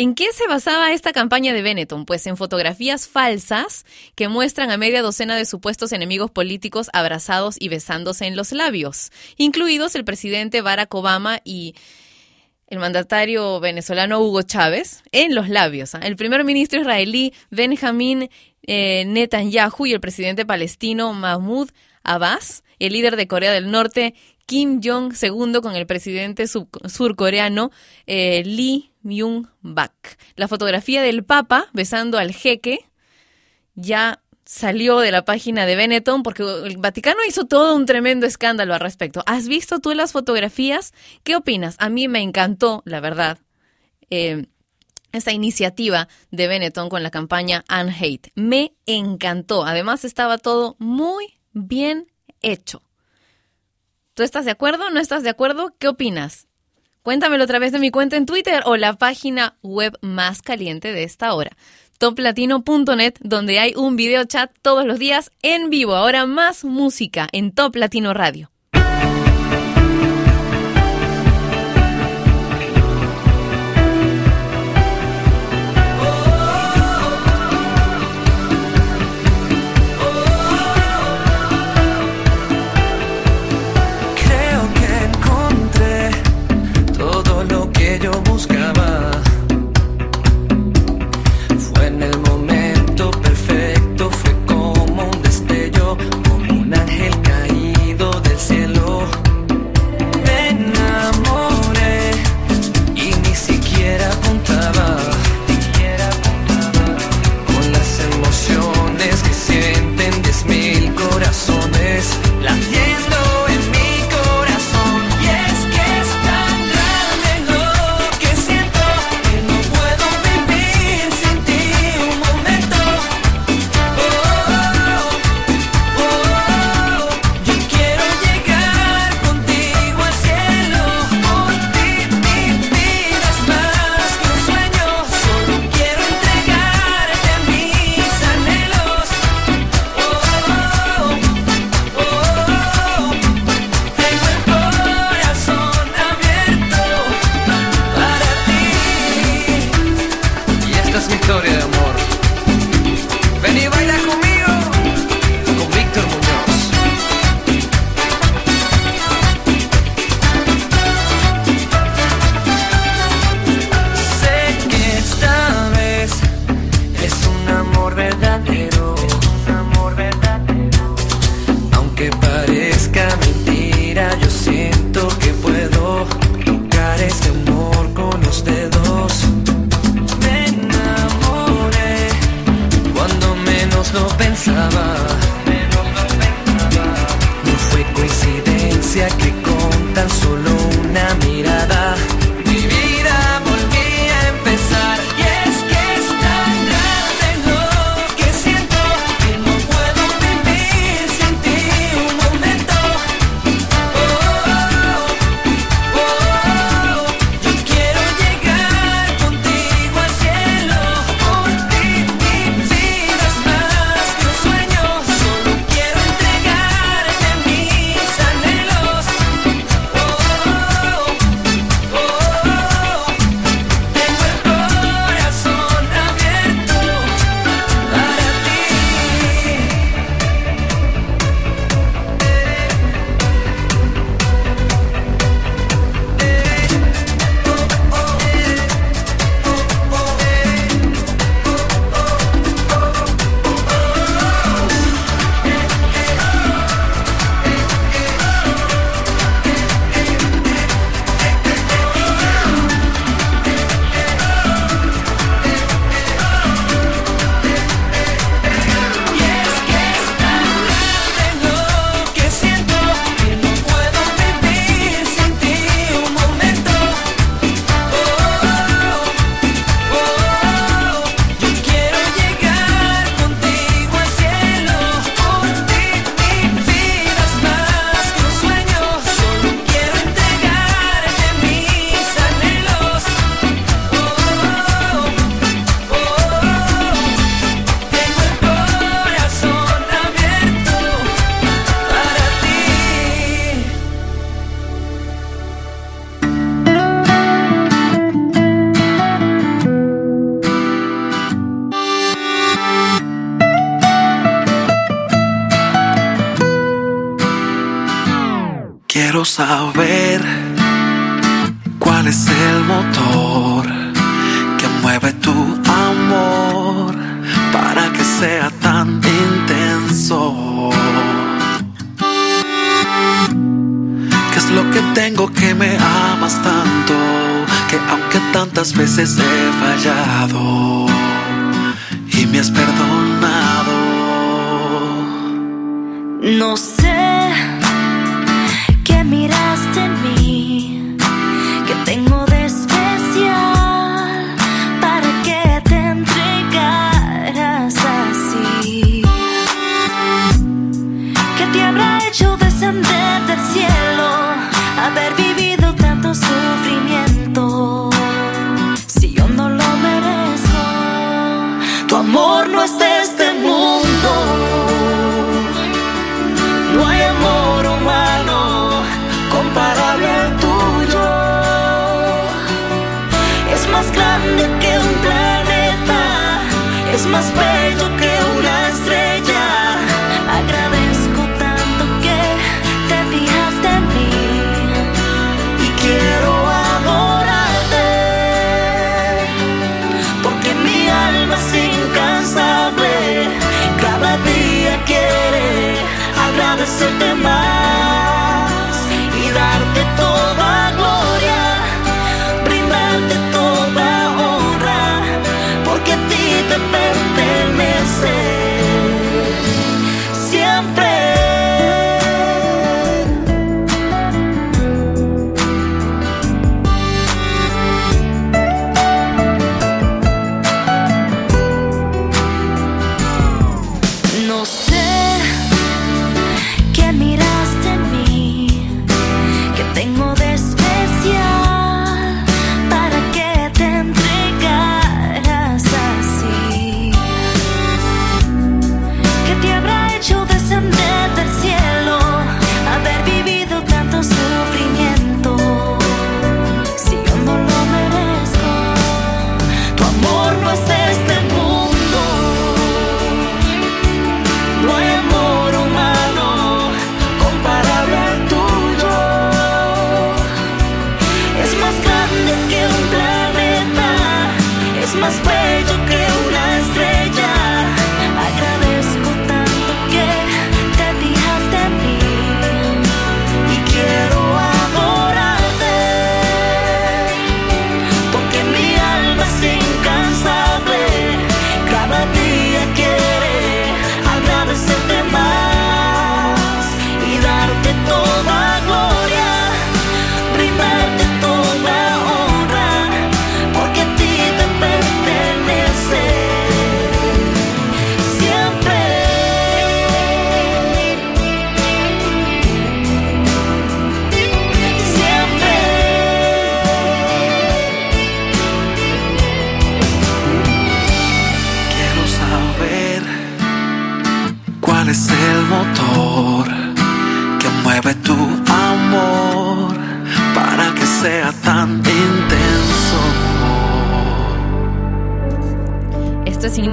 ¿En qué se basaba esta campaña de Benetton? Pues en fotografías falsas que muestran a media docena de supuestos enemigos políticos abrazados y besándose en los labios, incluidos el presidente Barack Obama y el mandatario venezolano Hugo Chávez en los labios. ¿ah? El primer ministro israelí Benjamin eh, Netanyahu y el presidente palestino Mahmoud Abbas, el líder de Corea del Norte Kim Jong II con el presidente surcoreano eh, Lee Myung-bak. La fotografía del Papa besando al jeque ya salió de la página de Benetton porque el Vaticano hizo todo un tremendo escándalo al respecto. ¿Has visto tú las fotografías? ¿Qué opinas? A mí me encantó, la verdad, eh, esta iniciativa de Benetton con la campaña Unhate. Me encantó. Además estaba todo muy bien hecho. ¿Tú estás de acuerdo? ¿No estás de acuerdo? ¿Qué opinas? Cuéntamelo a través de mi cuenta en Twitter o la página web más caliente de esta hora, toplatino.net, donde hay un video chat todos los días en vivo. Ahora más música en Top Latino Radio.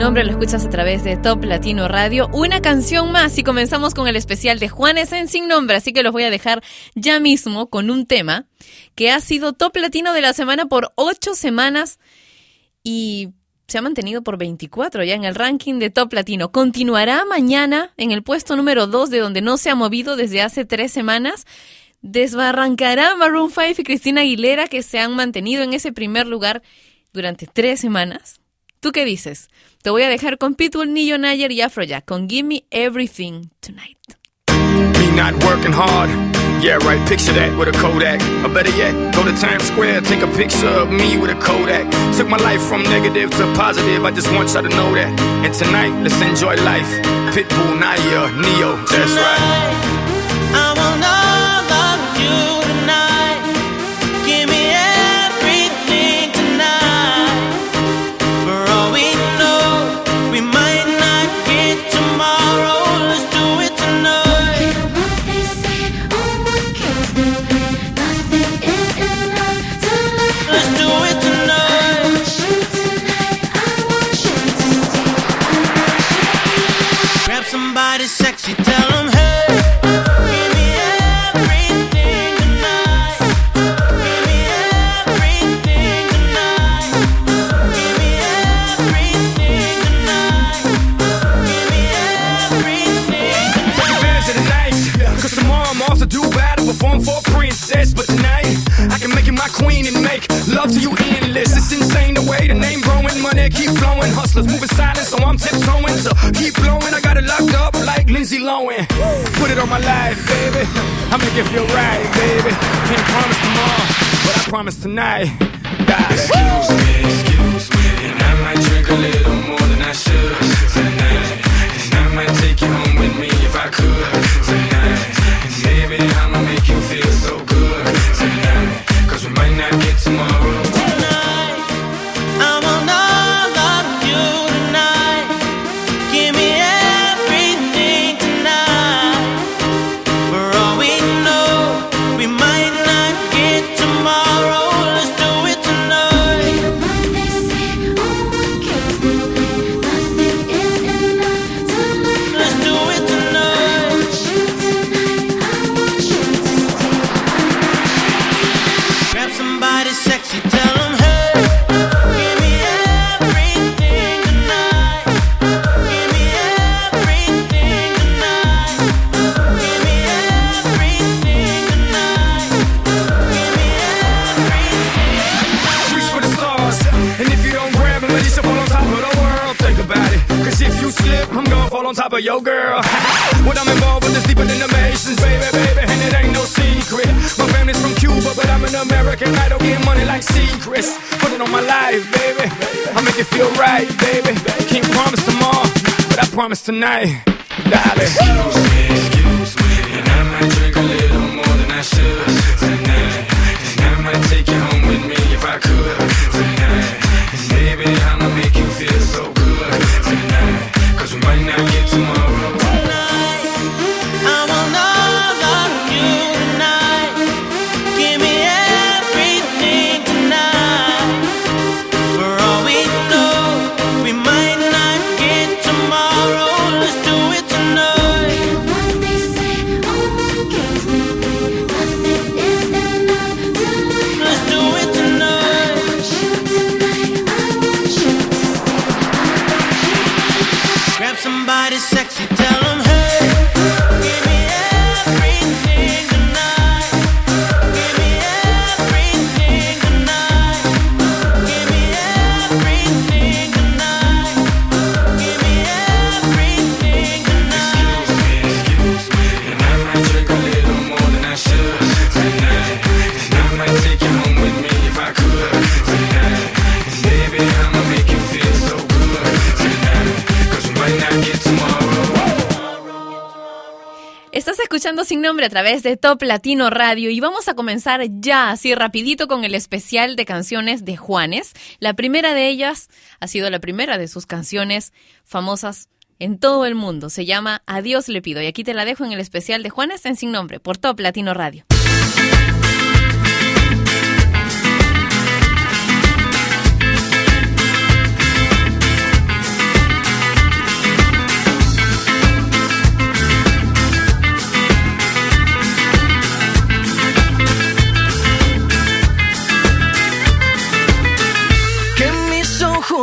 Nombre, lo escuchas a través de Top Latino Radio. Una canción más y comenzamos con el especial de Juanes en Sin Nombre, así que los voy a dejar ya mismo con un tema que ha sido Top Latino de la semana por ocho semanas y se ha mantenido por 24 ya en el ranking de Top Latino. Continuará mañana en el puesto número 2 de donde no se ha movido desde hace tres semanas. Desbarrancará Maroon 5 y Cristina Aguilera que se han mantenido en ese primer lugar durante tres semanas. ¿Tú qué dices? Te voy a dejar con Pitbull, Nillo Nayer y Afrojack con Give Me Everything Tonight. Me not working hard. Yeah, right, picture that with a Kodak. Or better yet, go to Times Square, take a picture of me with a Kodak. Took my life from negative to positive, I just want y'all to know that. And tonight, let's enjoy life. Pitbull, Naya, Neo, that's right. I want all sexy, tell 'em love to you endless. It's insane the way the name growing, money keep flowing. Hustlers moving silent, so I'm tiptoeing. So keep blowing, I got it locked up like Lindsay Lohan. Put it on my life, baby. I'm make it feel right, baby. Can't promise tomorrow, but I promise tonight. Excuse me, excuse me, and I might drink a little more than I should tomorrow. Somebody sexy, tell them hey. Reach for the stars. And if you don't least fall on top of the world. Think about it. Cause if you slip, I'm gonna fall on top of your girl. what I'm involved with is deeper than the Masons, baby, baby. And it ain't no secret. My family's from Cuba, but I'm an American idol. Getting money like secrets. Put it on my life, baby. I make it feel right, baby. Can't promise tomorrow, but I promise tonight. Darling. Excuse me, excuse me, and I might drink a little more than I should Sin Nombre a través de Top Latino Radio y vamos a comenzar ya así rapidito con el especial de canciones de Juanes. La primera de ellas ha sido la primera de sus canciones famosas en todo el mundo. Se llama Adiós le pido y aquí te la dejo en el especial de Juanes en Sin Nombre por Top Latino Radio.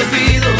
A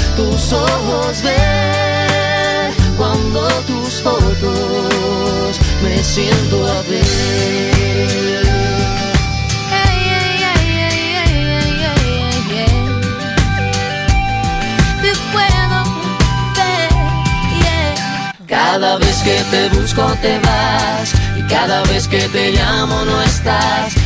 ojos ver cuando tus fotos me siento a ver. Cada vez que te busco te vas y cada vez que te llamo no estás.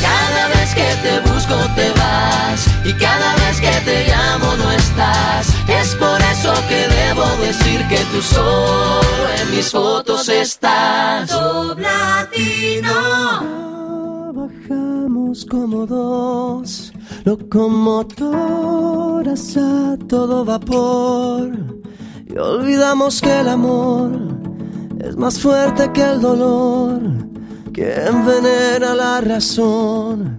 Cada vez que te busco te vas y cada vez que te llamo no estás. Es por eso que debo decir que tú solo en mis fotos estás. Trabajamos como dos locomotoras a todo vapor y olvidamos que el amor es más fuerte que el dolor que envenena la razón.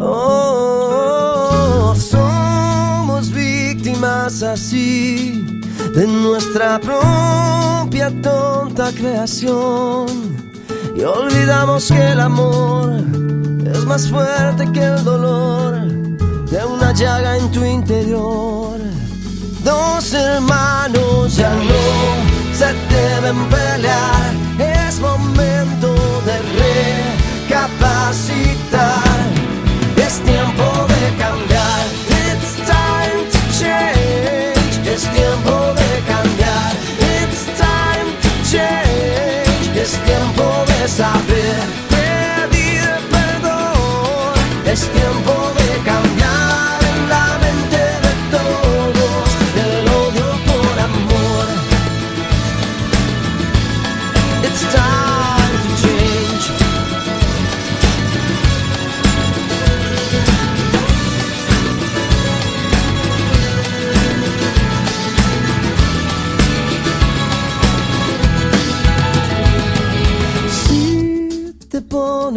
Oh, somos víctimas así de nuestra propia tonta creación. Y olvidamos que el amor es más fuerte que el dolor de una llaga en tu interior. Dos hermanos ya no se deben pelear, es momento de recapacitar. Es tiempo de cambiar. It's time to change. Es tiempo de cambiar. It's time to change. Es tiempo de saber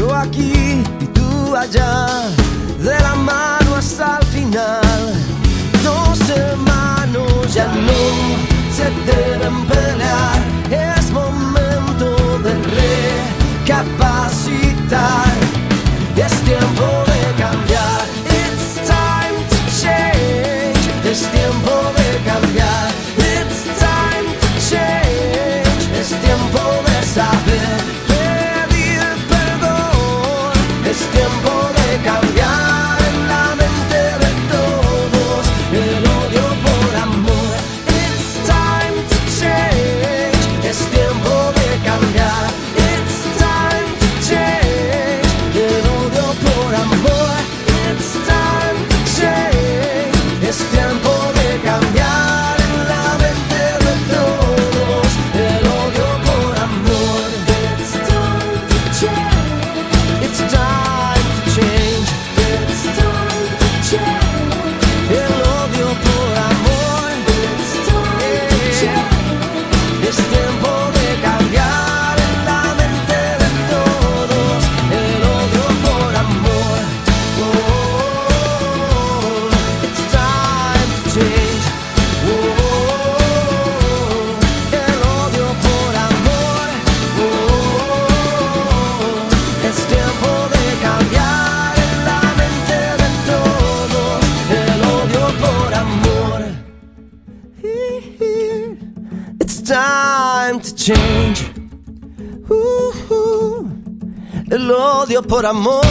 Yo aquí y tú allá, de la mano hasta el final. Dos hermanos ya no se deben pelear. Es momento de recapacitar. Es tiempo de cambiar. It's time to change. Es tiempo de por amor.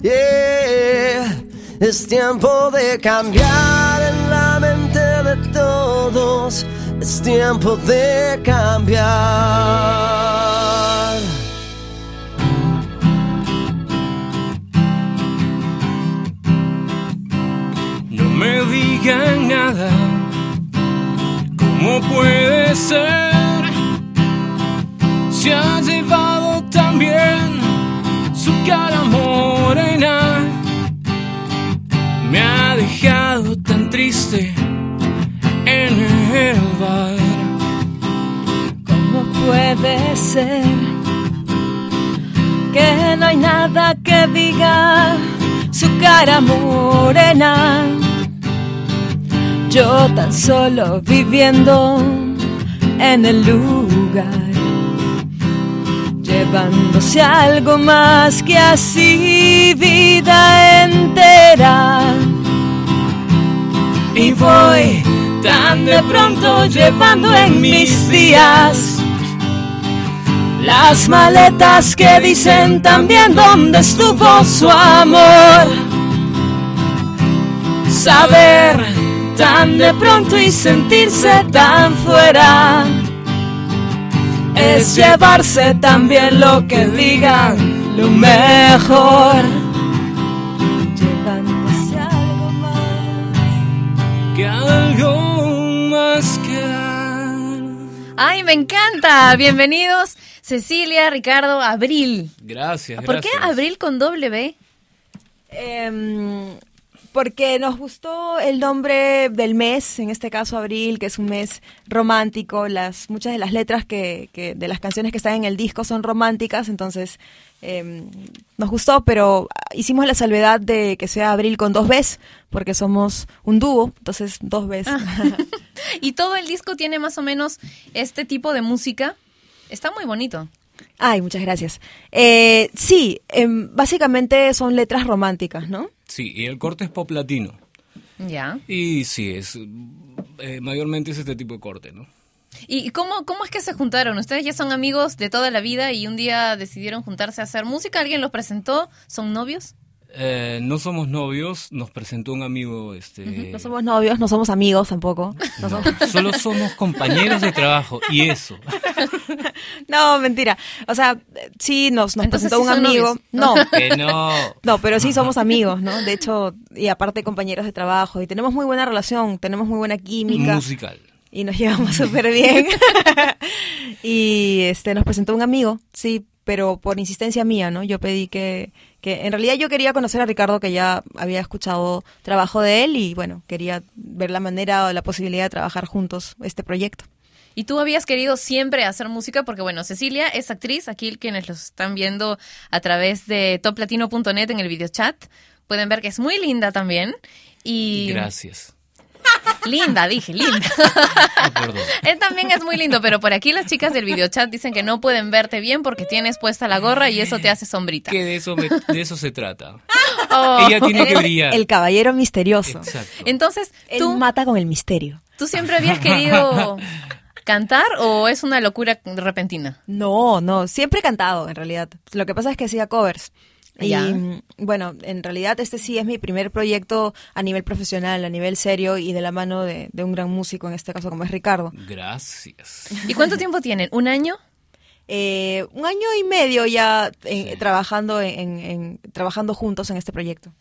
Yeah. Es tiempo de cambiar en la mente de todos. Es tiempo de cambiar. No me digan nada. ¿Cómo puede ser? Su cara morena. Me ha dejado tan triste en el bar. ¿Cómo puede ser que no hay nada que diga su cara morena? Yo tan solo viviendo en el lugar, llevándose algo más que así vida entera. Y voy tan de pronto llevando en mis días las maletas que dicen también dónde estuvo su amor. Saber tan de pronto y sentirse tan fuera es llevarse también lo que digan lo mejor. Llevándose algo más que algo más que Ay, me encanta. Bienvenidos, Cecilia, Ricardo, Abril. Gracias, ¿Por qué. Abril con doble B? Em, porque nos gustó el nombre del mes, en este caso abril, que es un mes romántico. Las muchas de las letras que, que- de las canciones que están en el disco son románticas, entonces em, nos gustó, pero hicimos la salvedad de que sea abril con dos Bs, porque somos un dúo, entonces dos Bs. Y todo el disco tiene más o menos este tipo de música. Está muy bonito. Ay, muchas gracias. Eh, sí, em, básicamente son letras románticas, ¿no? Sí, y el corte es pop latino. Ya. Y sí, es eh, mayormente es este tipo de corte, ¿no? ¿Y cómo, cómo es que se juntaron? Ustedes ya son amigos de toda la vida y un día decidieron juntarse a hacer música. ¿Alguien los presentó? ¿Son novios? Eh, no somos novios, nos presentó un amigo, este, No somos novios, no somos amigos tampoco. No, no, somos- solo somos compañeros de trabajo y eso. No, mentira. O sea, sí nos, nos Entonces presentó sí un amigo. No. Que no. No, pero sí somos amigos, ¿no? De hecho, y aparte compañeros de trabajo. Y tenemos muy buena relación, tenemos muy buena química. Musical. Y nos llevamos súper bien. y este nos presentó un amigo, sí, pero por insistencia mía, ¿no? Yo pedí que, que... En realidad yo quería conocer a Ricardo, que ya había escuchado trabajo de él, y bueno, quería ver la manera o la posibilidad de trabajar juntos este proyecto. Y tú habías querido siempre hacer música porque, bueno, Cecilia es actriz, aquí quienes los están viendo a través de toplatino.net en el videochat, pueden ver que es muy linda también. Y Gracias. Linda, dije, linda. Él también es muy lindo, pero por aquí las chicas del videochat dicen que no pueden verte bien porque tienes puesta la gorra y eso te hace sombrita. Que de eso, me- de eso se trata. Oh. Ella tiene que brillar. El caballero misterioso. Exacto. Entonces, Él mata con el misterio. ¿tú siempre habías querido cantar o es una locura repentina? No, no, siempre he cantado en realidad. Lo que pasa es que hacía covers. Y Ya. bueno, en realidad este sí es mi primer proyecto a nivel profesional, a nivel serio y de la mano de, de un gran músico, en este caso como es Ricardo. Gracias. ¿Y cuánto tiempo tienen? ¿Un año? Eh, un año y medio ya eh, trabajando en, en- trabajando juntos en este proyecto.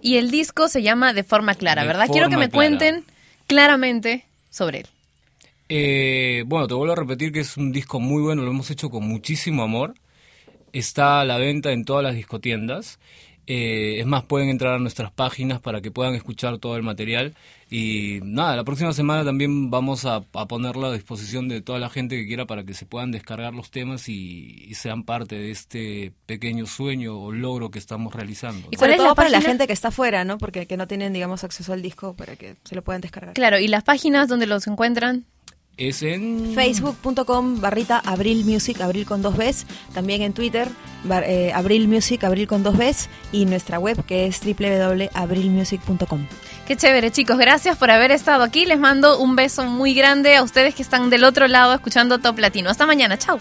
Y el disco se llama De Forma Clara, De ¿verdad? Quiero que me Clara. cuenten claramente sobre él. Eh, bueno, te vuelvo a repetir que es un disco muy bueno, lo hemos hecho con muchísimo amor. Está a la venta en todas las discotiendas. Eh, es más, pueden entrar a nuestras páginas para que puedan escuchar todo el material. Y nada, la próxima semana también vamos a, a ponerlo a disposición de toda la gente que quiera para que se puedan descargar los temas y, y sean parte de este pequeño sueño o logro que estamos realizando. Y cuál sobre es todo la para la gente que está afuera, ¿no? Porque que no tienen, digamos, acceso al disco para que se lo puedan descargar. Claro, ¿y las páginas donde los encuentran? Es en... Facebook.com barrita Abril Music, Abril con dos Bs. También en Twitter, bar- eh, Abril Music, Abril con dos Bs. Y nuestra web que es www.abrilmusic.com. Qué chévere, chicos. Gracias por haber estado aquí. Les mando un beso muy grande a ustedes que están del otro lado escuchando Top Latino. Hasta mañana. Chao.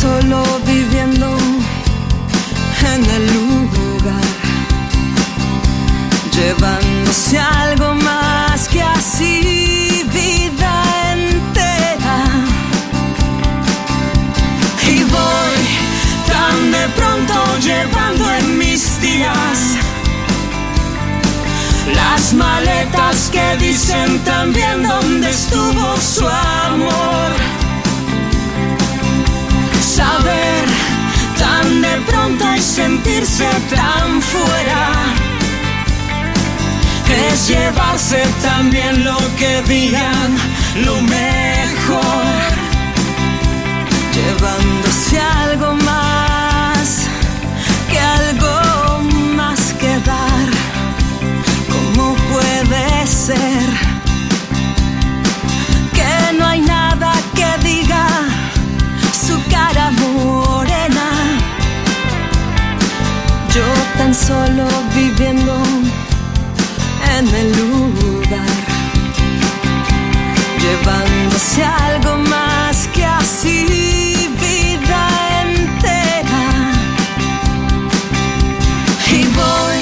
Solo viviendo en el lugar, llevándose algo más que así vida entera. Y voy tan de pronto llevando en mis días las maletas que dicen también dónde estuvo su amor. Saber tan de pronto y sentirse tan fuera. Es llevarse también lo que digan, lo mejor llevándose algo más solo viviendo en el lugar, llevándose algo más que así vida entera. Y voy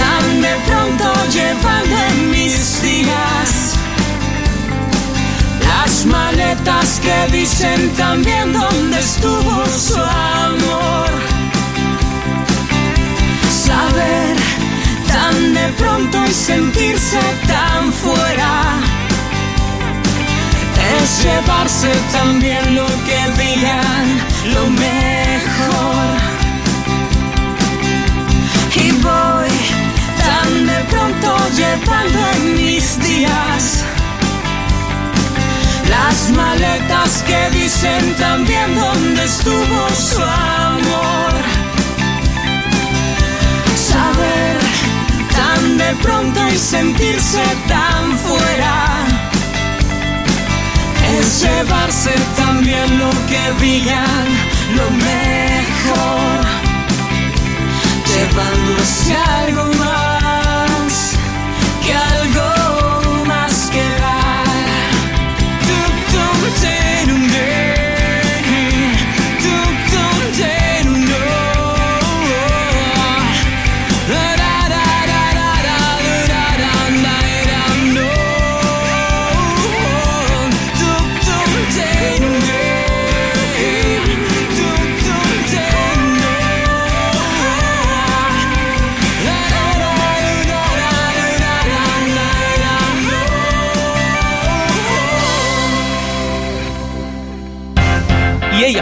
tan de pronto llevando mis días las maletas que dicen también dónde estuvo su amor Tan de pronto y sentirse tan fuera es llevarse también lo que digan, lo mejor. Y voy tan de pronto llevando en mis días las maletas que dicen también dónde estuvo su amor. Tan de pronto y sentirse tan fuera. Es llevarse también lo que digan, lo mejor, llevándose algo más